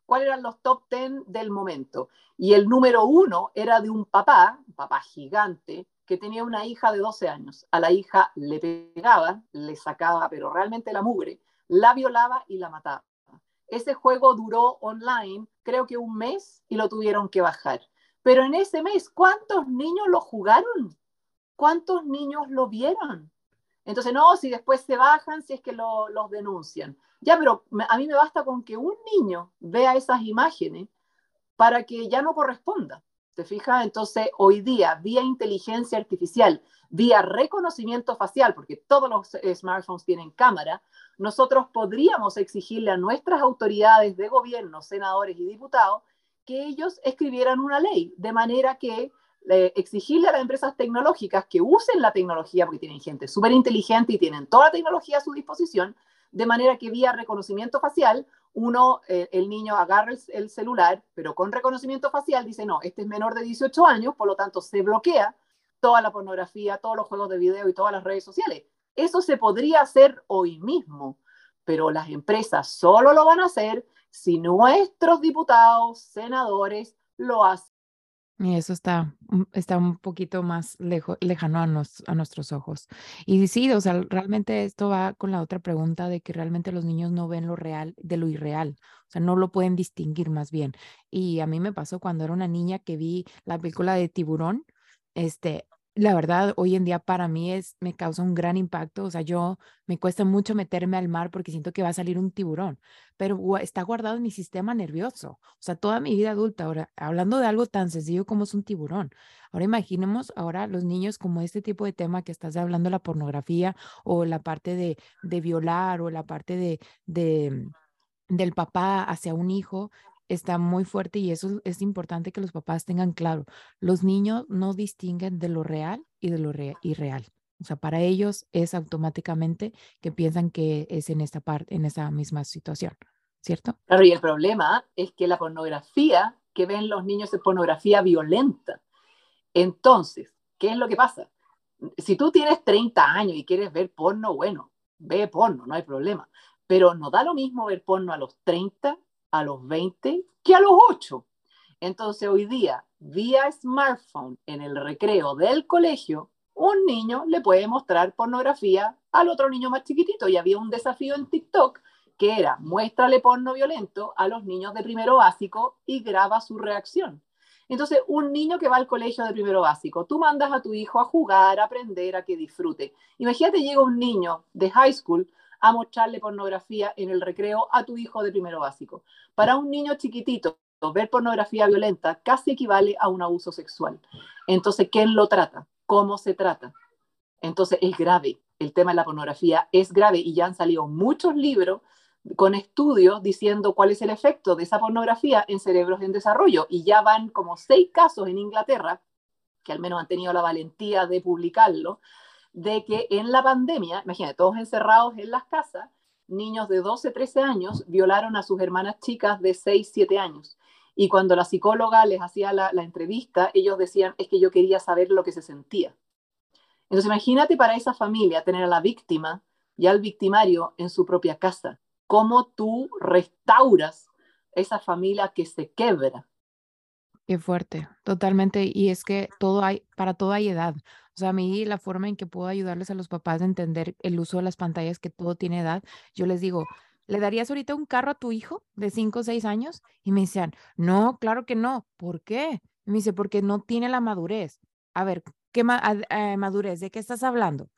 ¿Cuáles eran los top 10 del momento? Y el número uno era de un papá, un papá gigante, que tenía una hija de 12 años. A la hija le pegaba, le sacaba, pero realmente la mugre, la violaba y la mataba. Ese juego duró online, creo que un mes, y lo tuvieron que bajar. Pero en ese mes, ¿cuántos niños lo jugaron? ¿Cuántos niños lo vieron? Entonces, no, si después se bajan, si es que lo, los denuncian. Ya, pero a mí me basta con que un niño vea esas imágenes para que ya no corresponda. ¿Te fijas? Entonces, hoy día, vía inteligencia artificial, vía reconocimiento facial, porque todos los smartphones tienen cámara, nosotros podríamos exigirle a nuestras autoridades de gobierno, senadores y diputados, que ellos escribieran una ley, de manera que eh, exigirle a las empresas tecnológicas que usen la tecnología, porque tienen gente súper inteligente y tienen toda la tecnología a su disposición, de manera que vía reconocimiento facial uno, eh, el niño agarra el, celular, pero con reconocimiento facial dice, no, este es menor de 18 años, por lo tanto se bloquea toda la pornografía, todos los juegos de video y todas las redes sociales. Eso se podría hacer hoy mismo, pero las empresas solo lo van a hacer si nuestros diputados, senadores lo hacen y eso está, mm, está un poquito más lejano a, a nuestros ojos. Y sí, o sea, realmente esto va con la otra pregunta de que realmente los niños no ven lo real de lo irreal, o sea, no lo pueden distinguir más bien. Y a mí me pasó cuando era una niña que vi la película de Tiburón, este, la verdad, hoy en día para mí es, me causa un gran impacto. O sea, yo me cuesta mucho meterme al mar porque siento que va a salir un tiburón, pero está guardado en mi sistema nervioso. O sea, toda mi vida adulta, ahora, hablando de algo tan sencillo como es un tiburón. Ahora imaginemos ahora los niños como este tipo de tema que estás hablando, la pornografía o la parte de, de violar o la parte de, de del papá hacia un hijo está muy fuerte y eso es importante que los papás tengan claro. Los niños no distinguen de lo real y de lo irreal. O sea, para ellos es automáticamente que piensan que es en esta parte, en esa misma situación, ¿cierto? Claro, y el problema es que la pornografía que ven los niños es pornografía violenta. Entonces, ¿qué es lo que pasa? Si tú tienes 30 años y quieres ver porno, bueno, ve porno, no hay problema. Pero no da lo mismo ver porno a los 30 a los 20 que a los 8. Entonces hoy día, vía smartphone en el recreo del colegio, un niño le puede mostrar pornografía al otro niño más chiquitito. Y había un desafío en TikTok que era muéstrale porno violento a los niños de primero básico y graba su reacción. Entonces, un niño que va al colegio de primero básico, tú mandas a tu hijo a jugar, a aprender, a que disfrute. Imagínate, llega un niño de high school a mostrarle pornografía en el recreo a tu hijo de primero básico. Para un niño chiquitito, ver pornografía violenta casi equivale a un abuso sexual. Entonces, ¿quién lo trata? ¿Cómo se trata? Entonces, es grave. El tema de la pornografía es grave y ya han salido muchos libros con estudios diciendo cuál es el efecto de esa pornografía en cerebros en desarrollo. Y ya van como seis casos en Inglaterra, que al menos han tenido la valentía de publicarlo, de que en la pandemia, imagínate, todos encerrados en las casas, niños de 12, 13 años violaron a sus hermanas chicas de 6, 7 años. Y cuando la psicóloga les hacía la, entrevista, ellos decían, es que yo quería saber lo que se sentía. Entonces imagínate para esa familia tener a la víctima y al victimario en su propia casa. ¿Cómo tú restauras esa familia que se quebra? Qué fuerte, totalmente. Y es que todo hay, para todo hay edad. O sea, a mí la forma en que puedo ayudarles a los papás a entender el uso de las pantallas, que todo tiene edad, yo les digo, ¿le darías ahorita un carro a tu hijo de 5 o 6 años? Y me decían, no, claro que no. ¿Por qué? me dice, porque no tiene la madurez. A ver, ¿qué eh, madurez? ¿De qué estás hablando?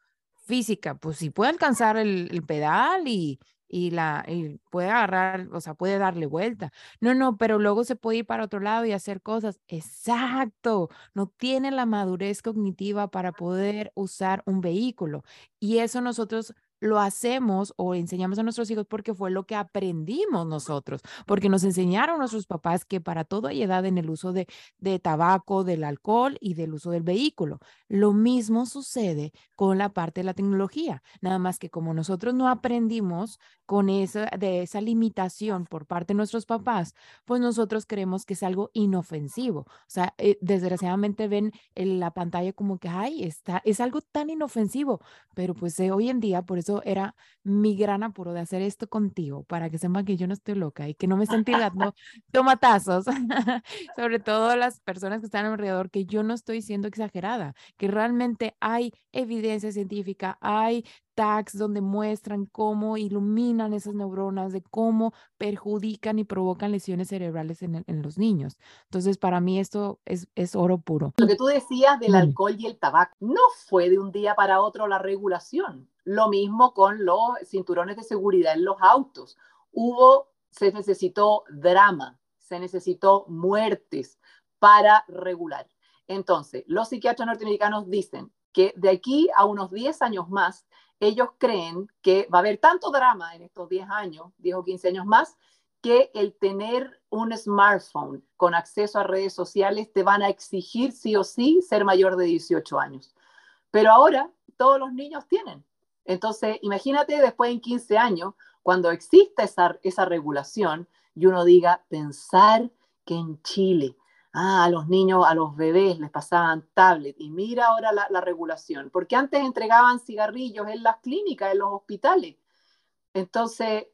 Física, pues si puede alcanzar el pedal y, y la y puede agarrar, o sea, puede darle vuelta. No, no, pero luego se puede ir para otro lado y hacer cosas. Exacto, no tiene la madurez cognitiva para poder usar un vehículo. Y eso nosotros lo hacemos o enseñamos a nuestros hijos porque fue lo que aprendimos nosotros, porque nos enseñaron nuestros papás que para todo hay edad en el uso de, de tabaco, del alcohol y del uso del vehículo. Lo mismo sucede con la parte de la tecnología, nada más que como nosotros no aprendimos con esa, de esa limitación por parte de nuestros papás, pues nosotros creemos que es algo inofensivo. O sea, eh, desgraciadamente ven en la pantalla como que, ay, está, es algo tan inofensivo, pero pues eh, hoy en día, por era mi gran apuro de hacer esto contigo, para que sepan que yo no estoy loca y que no me estén tirando tomatazos, sobre todo las personas que están alrededor, que yo no estoy siendo exagerada, que realmente hay evidencia científica, hay tags donde muestran cómo iluminan esas neuronas, de cómo perjudican y provocan lesiones cerebrales en, los niños. Entonces, para mí esto es, es, oro puro. Lo que tú decías del alcohol y el tabaco, no fue de un día para otro la regulación. Lo mismo con los cinturones de seguridad en los autos. Hubo, se necesitó drama, se necesitó muertes para regular. Entonces, los psiquiatras norteamericanos dicen que de aquí a unos 10 años más, ellos creen que va a haber tanto drama en estos 10 años, 10 o 15 años más, que el tener un smartphone con acceso a redes sociales te van a exigir sí o sí ser mayor de 18 años. Pero ahora todos los niños tienen. Entonces, imagínate después en 15 años, cuando exista esa, esa regulación y uno diga, pensar que en Chile, ah, a los niños, a los bebés les pasaban tablet y mira ahora la, la regulación, porque antes entregaban cigarrillos en las clínicas, en los hospitales. Entonces,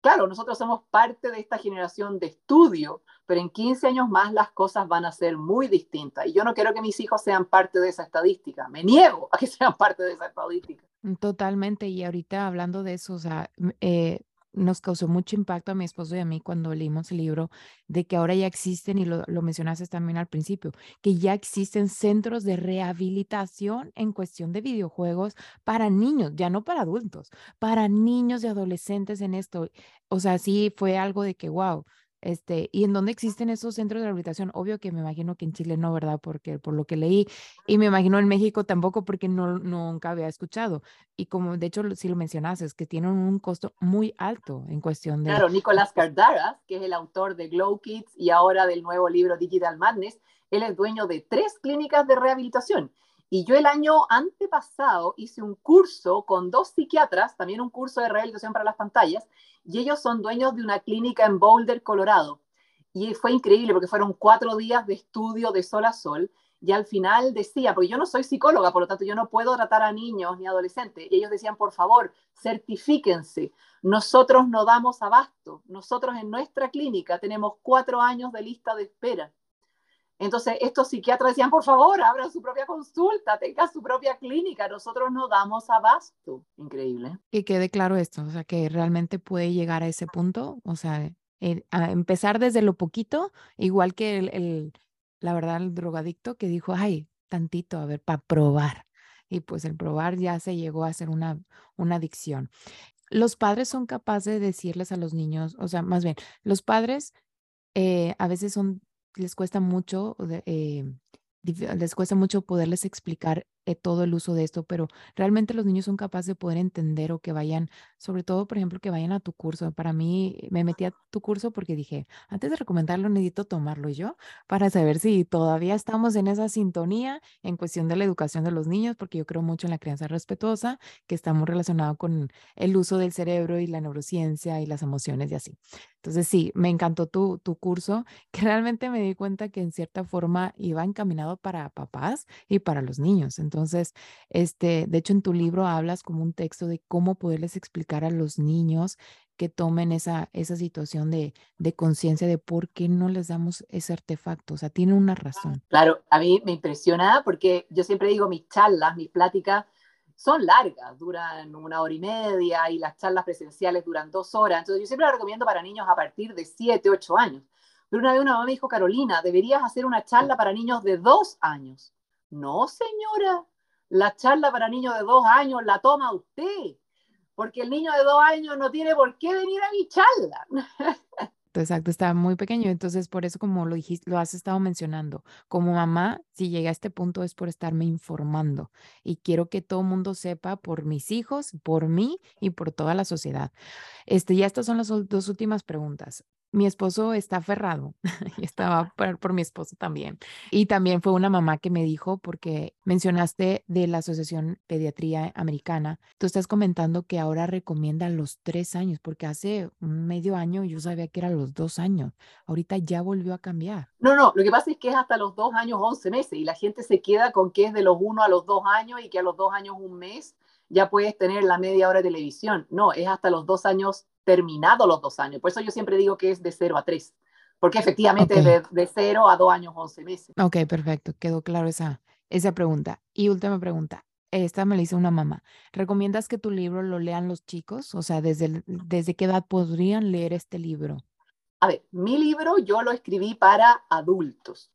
claro, nosotros somos parte de esta generación de estudio, pero en 15 años más las cosas van a ser muy distintas. Y yo no quiero que mis hijos sean parte de esa estadística, me niego a que sean parte de esa estadística. Mm, totalmente, y ahorita hablando de eso, o sea, eh, nos causó mucho impacto a mi esposo y a mí cuando leímos el libro de que ahora ya existen, y lo, lo mencionaste también al principio, que ya existen centros de rehabilitación en cuestión de videojuegos para niños, ya no para adultos, para niños y adolescentes en esto. O sea, sí fue algo de que, wow, este, ¿y en dónde existen esos centros de rehabilitación? Obvio que me imagino que en Chile no, ¿verdad? Porque por lo que leí, y me imagino en México tampoco porque no nunca había escuchado. Y como de hecho si lo mencionaste, es que tienen un costo muy alto en cuestión de... Claro, Nicolás Cardaras, que es el autor de Glow Kids y ahora del nuevo libro Digital Madness, él es dueño de tres clínicas de rehabilitación. Y yo el año antepasado hice un curso con dos psiquiatras, también un curso de rehabilitación para las pantallas, y ellos son dueños de una clínica en Boulder, Colorado. Y fue increíble porque fueron cuatro días de estudio de sol a sol. Y al final decía, porque yo no soy psicóloga, por lo tanto yo no puedo tratar a niños ni adolescentes. Y ellos decían, por favor, certifíquense. Nosotros no damos abasto. Nosotros en nuestra clínica tenemos cuatro años de lista de espera. Entonces, estos psiquiatras decían, por favor, abran su propia consulta, tengan su propia clínica, nosotros no damos abasto. Increíble. Que quede claro esto, o sea, que realmente puede llegar a ese punto, o sea, empezar desde lo poquito, igual que el, la verdad, el drogadicto que dijo, ay, tantito, a ver, para probar. Y pues el probar ya se llegó a ser una, una adicción. Los padres son capaces de decirles a los niños, o sea, más bien, los padres eh, a veces son les cuesta mucho, eh, les cuesta mucho poderles explicar eh, todo el uso de esto, pero realmente los niños son capaces de poder entender o que vayan, sobre todo, por ejemplo, que vayan a tu curso. Para mí, me metí a tu curso porque dije, antes de recomendarlo, necesito tomarlo yo para saber si todavía estamos en esa sintonía en cuestión de la educación de los niños, porque yo creo mucho en la crianza respetuosa, que está muy relacionado con el uso del cerebro y la neurociencia y las emociones y así. Entonces, sí, me encantó tu, tu curso, que realmente me di cuenta que en cierta forma iba encaminado para papás y para los niños. Entonces, este, de hecho, en tu libro hablas como un texto de cómo poderles explicar a los niños que tomen esa, esa situación de, de conciencia de por qué no les damos ese artefacto. O sea, tiene una razón. Claro, a mí me impresiona porque yo siempre digo mis charlas, mis pláticas son largas, duran una hora y media y las charlas presenciales duran dos horas. Entonces yo siempre la recomiendo para niños a partir de 7, 8 años. Pero una vez una mamá me dijo, Carolina, deberías hacer una charla para niños de dos años. No, señora, la charla para niños de dos años la toma usted, porque el niño de dos años no tiene por qué venir a mi charla. Exacto, está muy pequeño, entonces por eso como lo dijiste, lo has estado mencionando, como mamá, si llegué a este punto es por estarme informando y quiero que todo el mundo sepa por mis hijos, por mí y por toda la sociedad. Este, ya estas son las dos últimas preguntas mi esposo está aferrado y estaba por, mi esposo también. Y también fue una mamá que me dijo, porque mencionaste de la Asociación Pediatría Americana, tú estás comentando que ahora recomienda los tres años, porque hace medio año yo sabía que era los dos años. Ahorita ya volvió a cambiar. No, no, lo que pasa es que es hasta los dos años, once meses, y la gente se queda con que es de los uno a los dos años y que a los dos años, un mes, ya puedes tener la media hora de televisión. No, es hasta los dos años terminado los dos años. Por eso yo siempre digo que es de cero a tres, porque efectivamente de, de, cero a dos años, once meses. Ok, perfecto, quedó claro esa, esa pregunta. Y última pregunta, esta me la hizo una mamá. ¿Recomiendas que tu libro lo lean los chicos? O sea, ¿desde, ¿desde qué edad podrían leer este libro? A ver, mi libro yo lo escribí para adultos.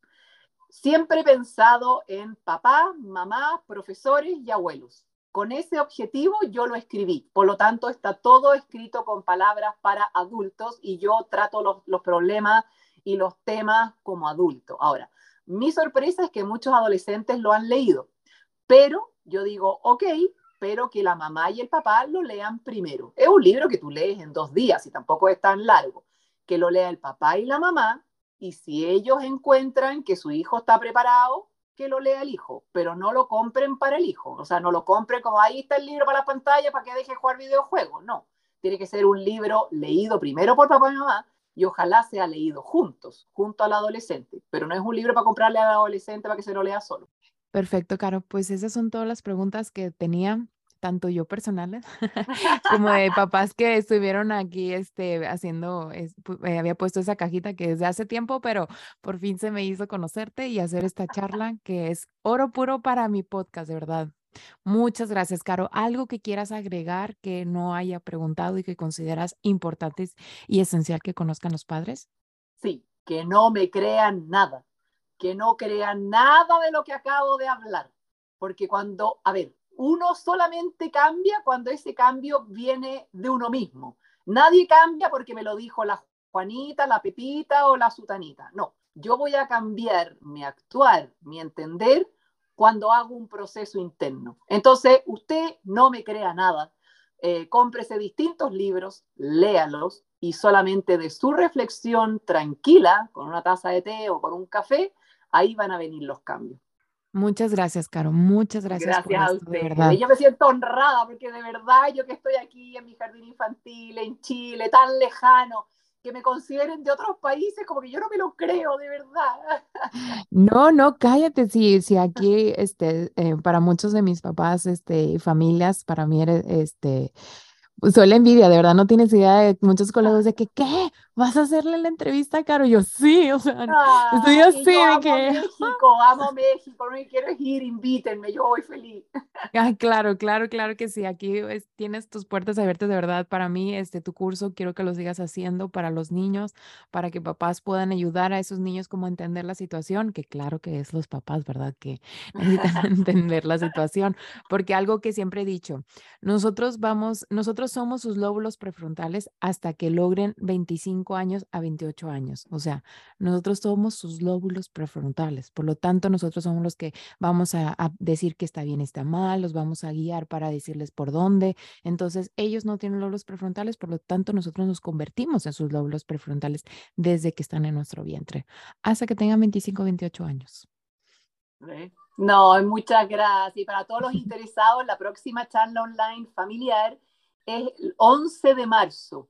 Siempre he pensado en papá, mamá, profesores y abuelos. Con ese objetivo yo lo escribí. Por lo tanto, está todo escrito con palabras para adultos y yo trato los, los problemas y los temas como adulto. Ahora, mi sorpresa es que muchos adolescentes lo han leído, pero yo digo, ok, pero que la mamá y el papá lo lean primero. Es un libro que tú lees en dos días y tampoco es tan largo. Que lo lea el papá y la mamá y si ellos encuentran que su hijo está preparado, que lo lea el hijo, pero no lo compren para el hijo. O sea, no lo compren como ahí está el libro para la pantalla para que deje jugar videojuegos. No, tiene que ser un libro leído primero por papá y mamá y ojalá sea leído juntos, junto al adolescente, pero no es un libro para comprarle al adolescente para que se lo lea solo. Perfecto, Caro. Pues esas son todas las preguntas que tenía tanto yo personales como de papás que estuvieron aquí este, haciendo, eh, había puesto esa cajita que desde hace tiempo, pero por fin se me hizo conocerte y hacer esta charla que es oro puro para mi podcast, de verdad. Muchas gracias, Caro. ¿Algo que quieras agregar que no haya preguntado y que consideras importante y esencial que conozcan los padres? Sí, que no me crean nada, que no crean nada de lo que acabo de hablar, porque cuando, a ver, uno solamente cambia cuando ese cambio viene de uno mismo. Nadie cambia porque me lo dijo la Juanita, la Pepita o la Sutanita. No, yo voy a cambiar mi actuar, mi entender cuando hago un proceso interno. Entonces, usted no me crea nada. Eh, cómprese distintos libros, léalos y solamente de su reflexión tranquila, con una taza de té o con un café, ahí van a venir los cambios. Muchas gracias, Caro. Muchas gracias. Gracias a usted. Yo me siento honrada porque de verdad yo que estoy aquí en mi jardín infantil, en Chile, tan lejano, que me consideren de otros países, como que yo no me lo creo, de verdad. No, no, cállate, si, si aquí, este, eh, para muchos de mis papás, este, familias, para mí, eres, este, soy la envidia, de verdad, no tienes idea de muchos colegas de que, ¿qué? ¿Vas a hacerle la entrevista, Caro? Yo, sí, o sea, estoy así de amo que... México, amo México, no me quiero ir, invítenme, yo voy feliz. Ay, claro, claro, claro que sí, aquí tienes tus puertas abiertas de verdad para mí, este, tu curso, quiero que lo sigas haciendo para los niños, para que papás puedan ayudar a esos niños como a entender la situación, que claro que es los papás, ¿verdad? Que necesitan entender la situación, porque algo que siempre he dicho, nosotros vamos, nosotros somos sus lóbulos prefrontales hasta que logren 25 años a 28 años. O sea, nosotros somos sus lóbulos prefrontales. Por lo tanto, nosotros somos los que vamos a, decir que está bien, está mal, los vamos a guiar para decirles por dónde. Entonces, ellos no tienen lóbulos prefrontales, por lo tanto, nosotros nos convertimos en sus lóbulos prefrontales desde que están en nuestro vientre, hasta que tengan 25, 28 años. No, muchas gracias. Y para todos los interesados, la próxima charla online familiar es el 11 de marzo.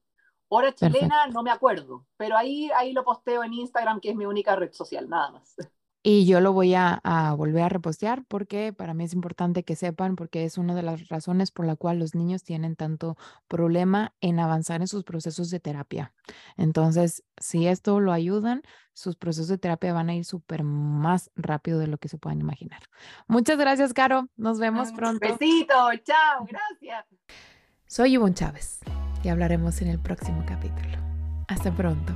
Hora chilena, no me acuerdo, pero ahí, ahí lo posteo en Instagram, que es mi única red social, nada más. Y yo lo voy a, volver a repostear porque para mí es importante que sepan, porque es una de las razones por la cual los niños tienen tanto problema en avanzar en sus procesos de terapia. Entonces, si esto lo ayudan, sus procesos de terapia van a ir súper más rápido de lo que se puedan imaginar. Muchas gracias, Caro. Nos vemos pronto. Besito, chao, gracias. Soy Ivonne Chávez y hablaremos en el próximo capítulo. Hasta pronto.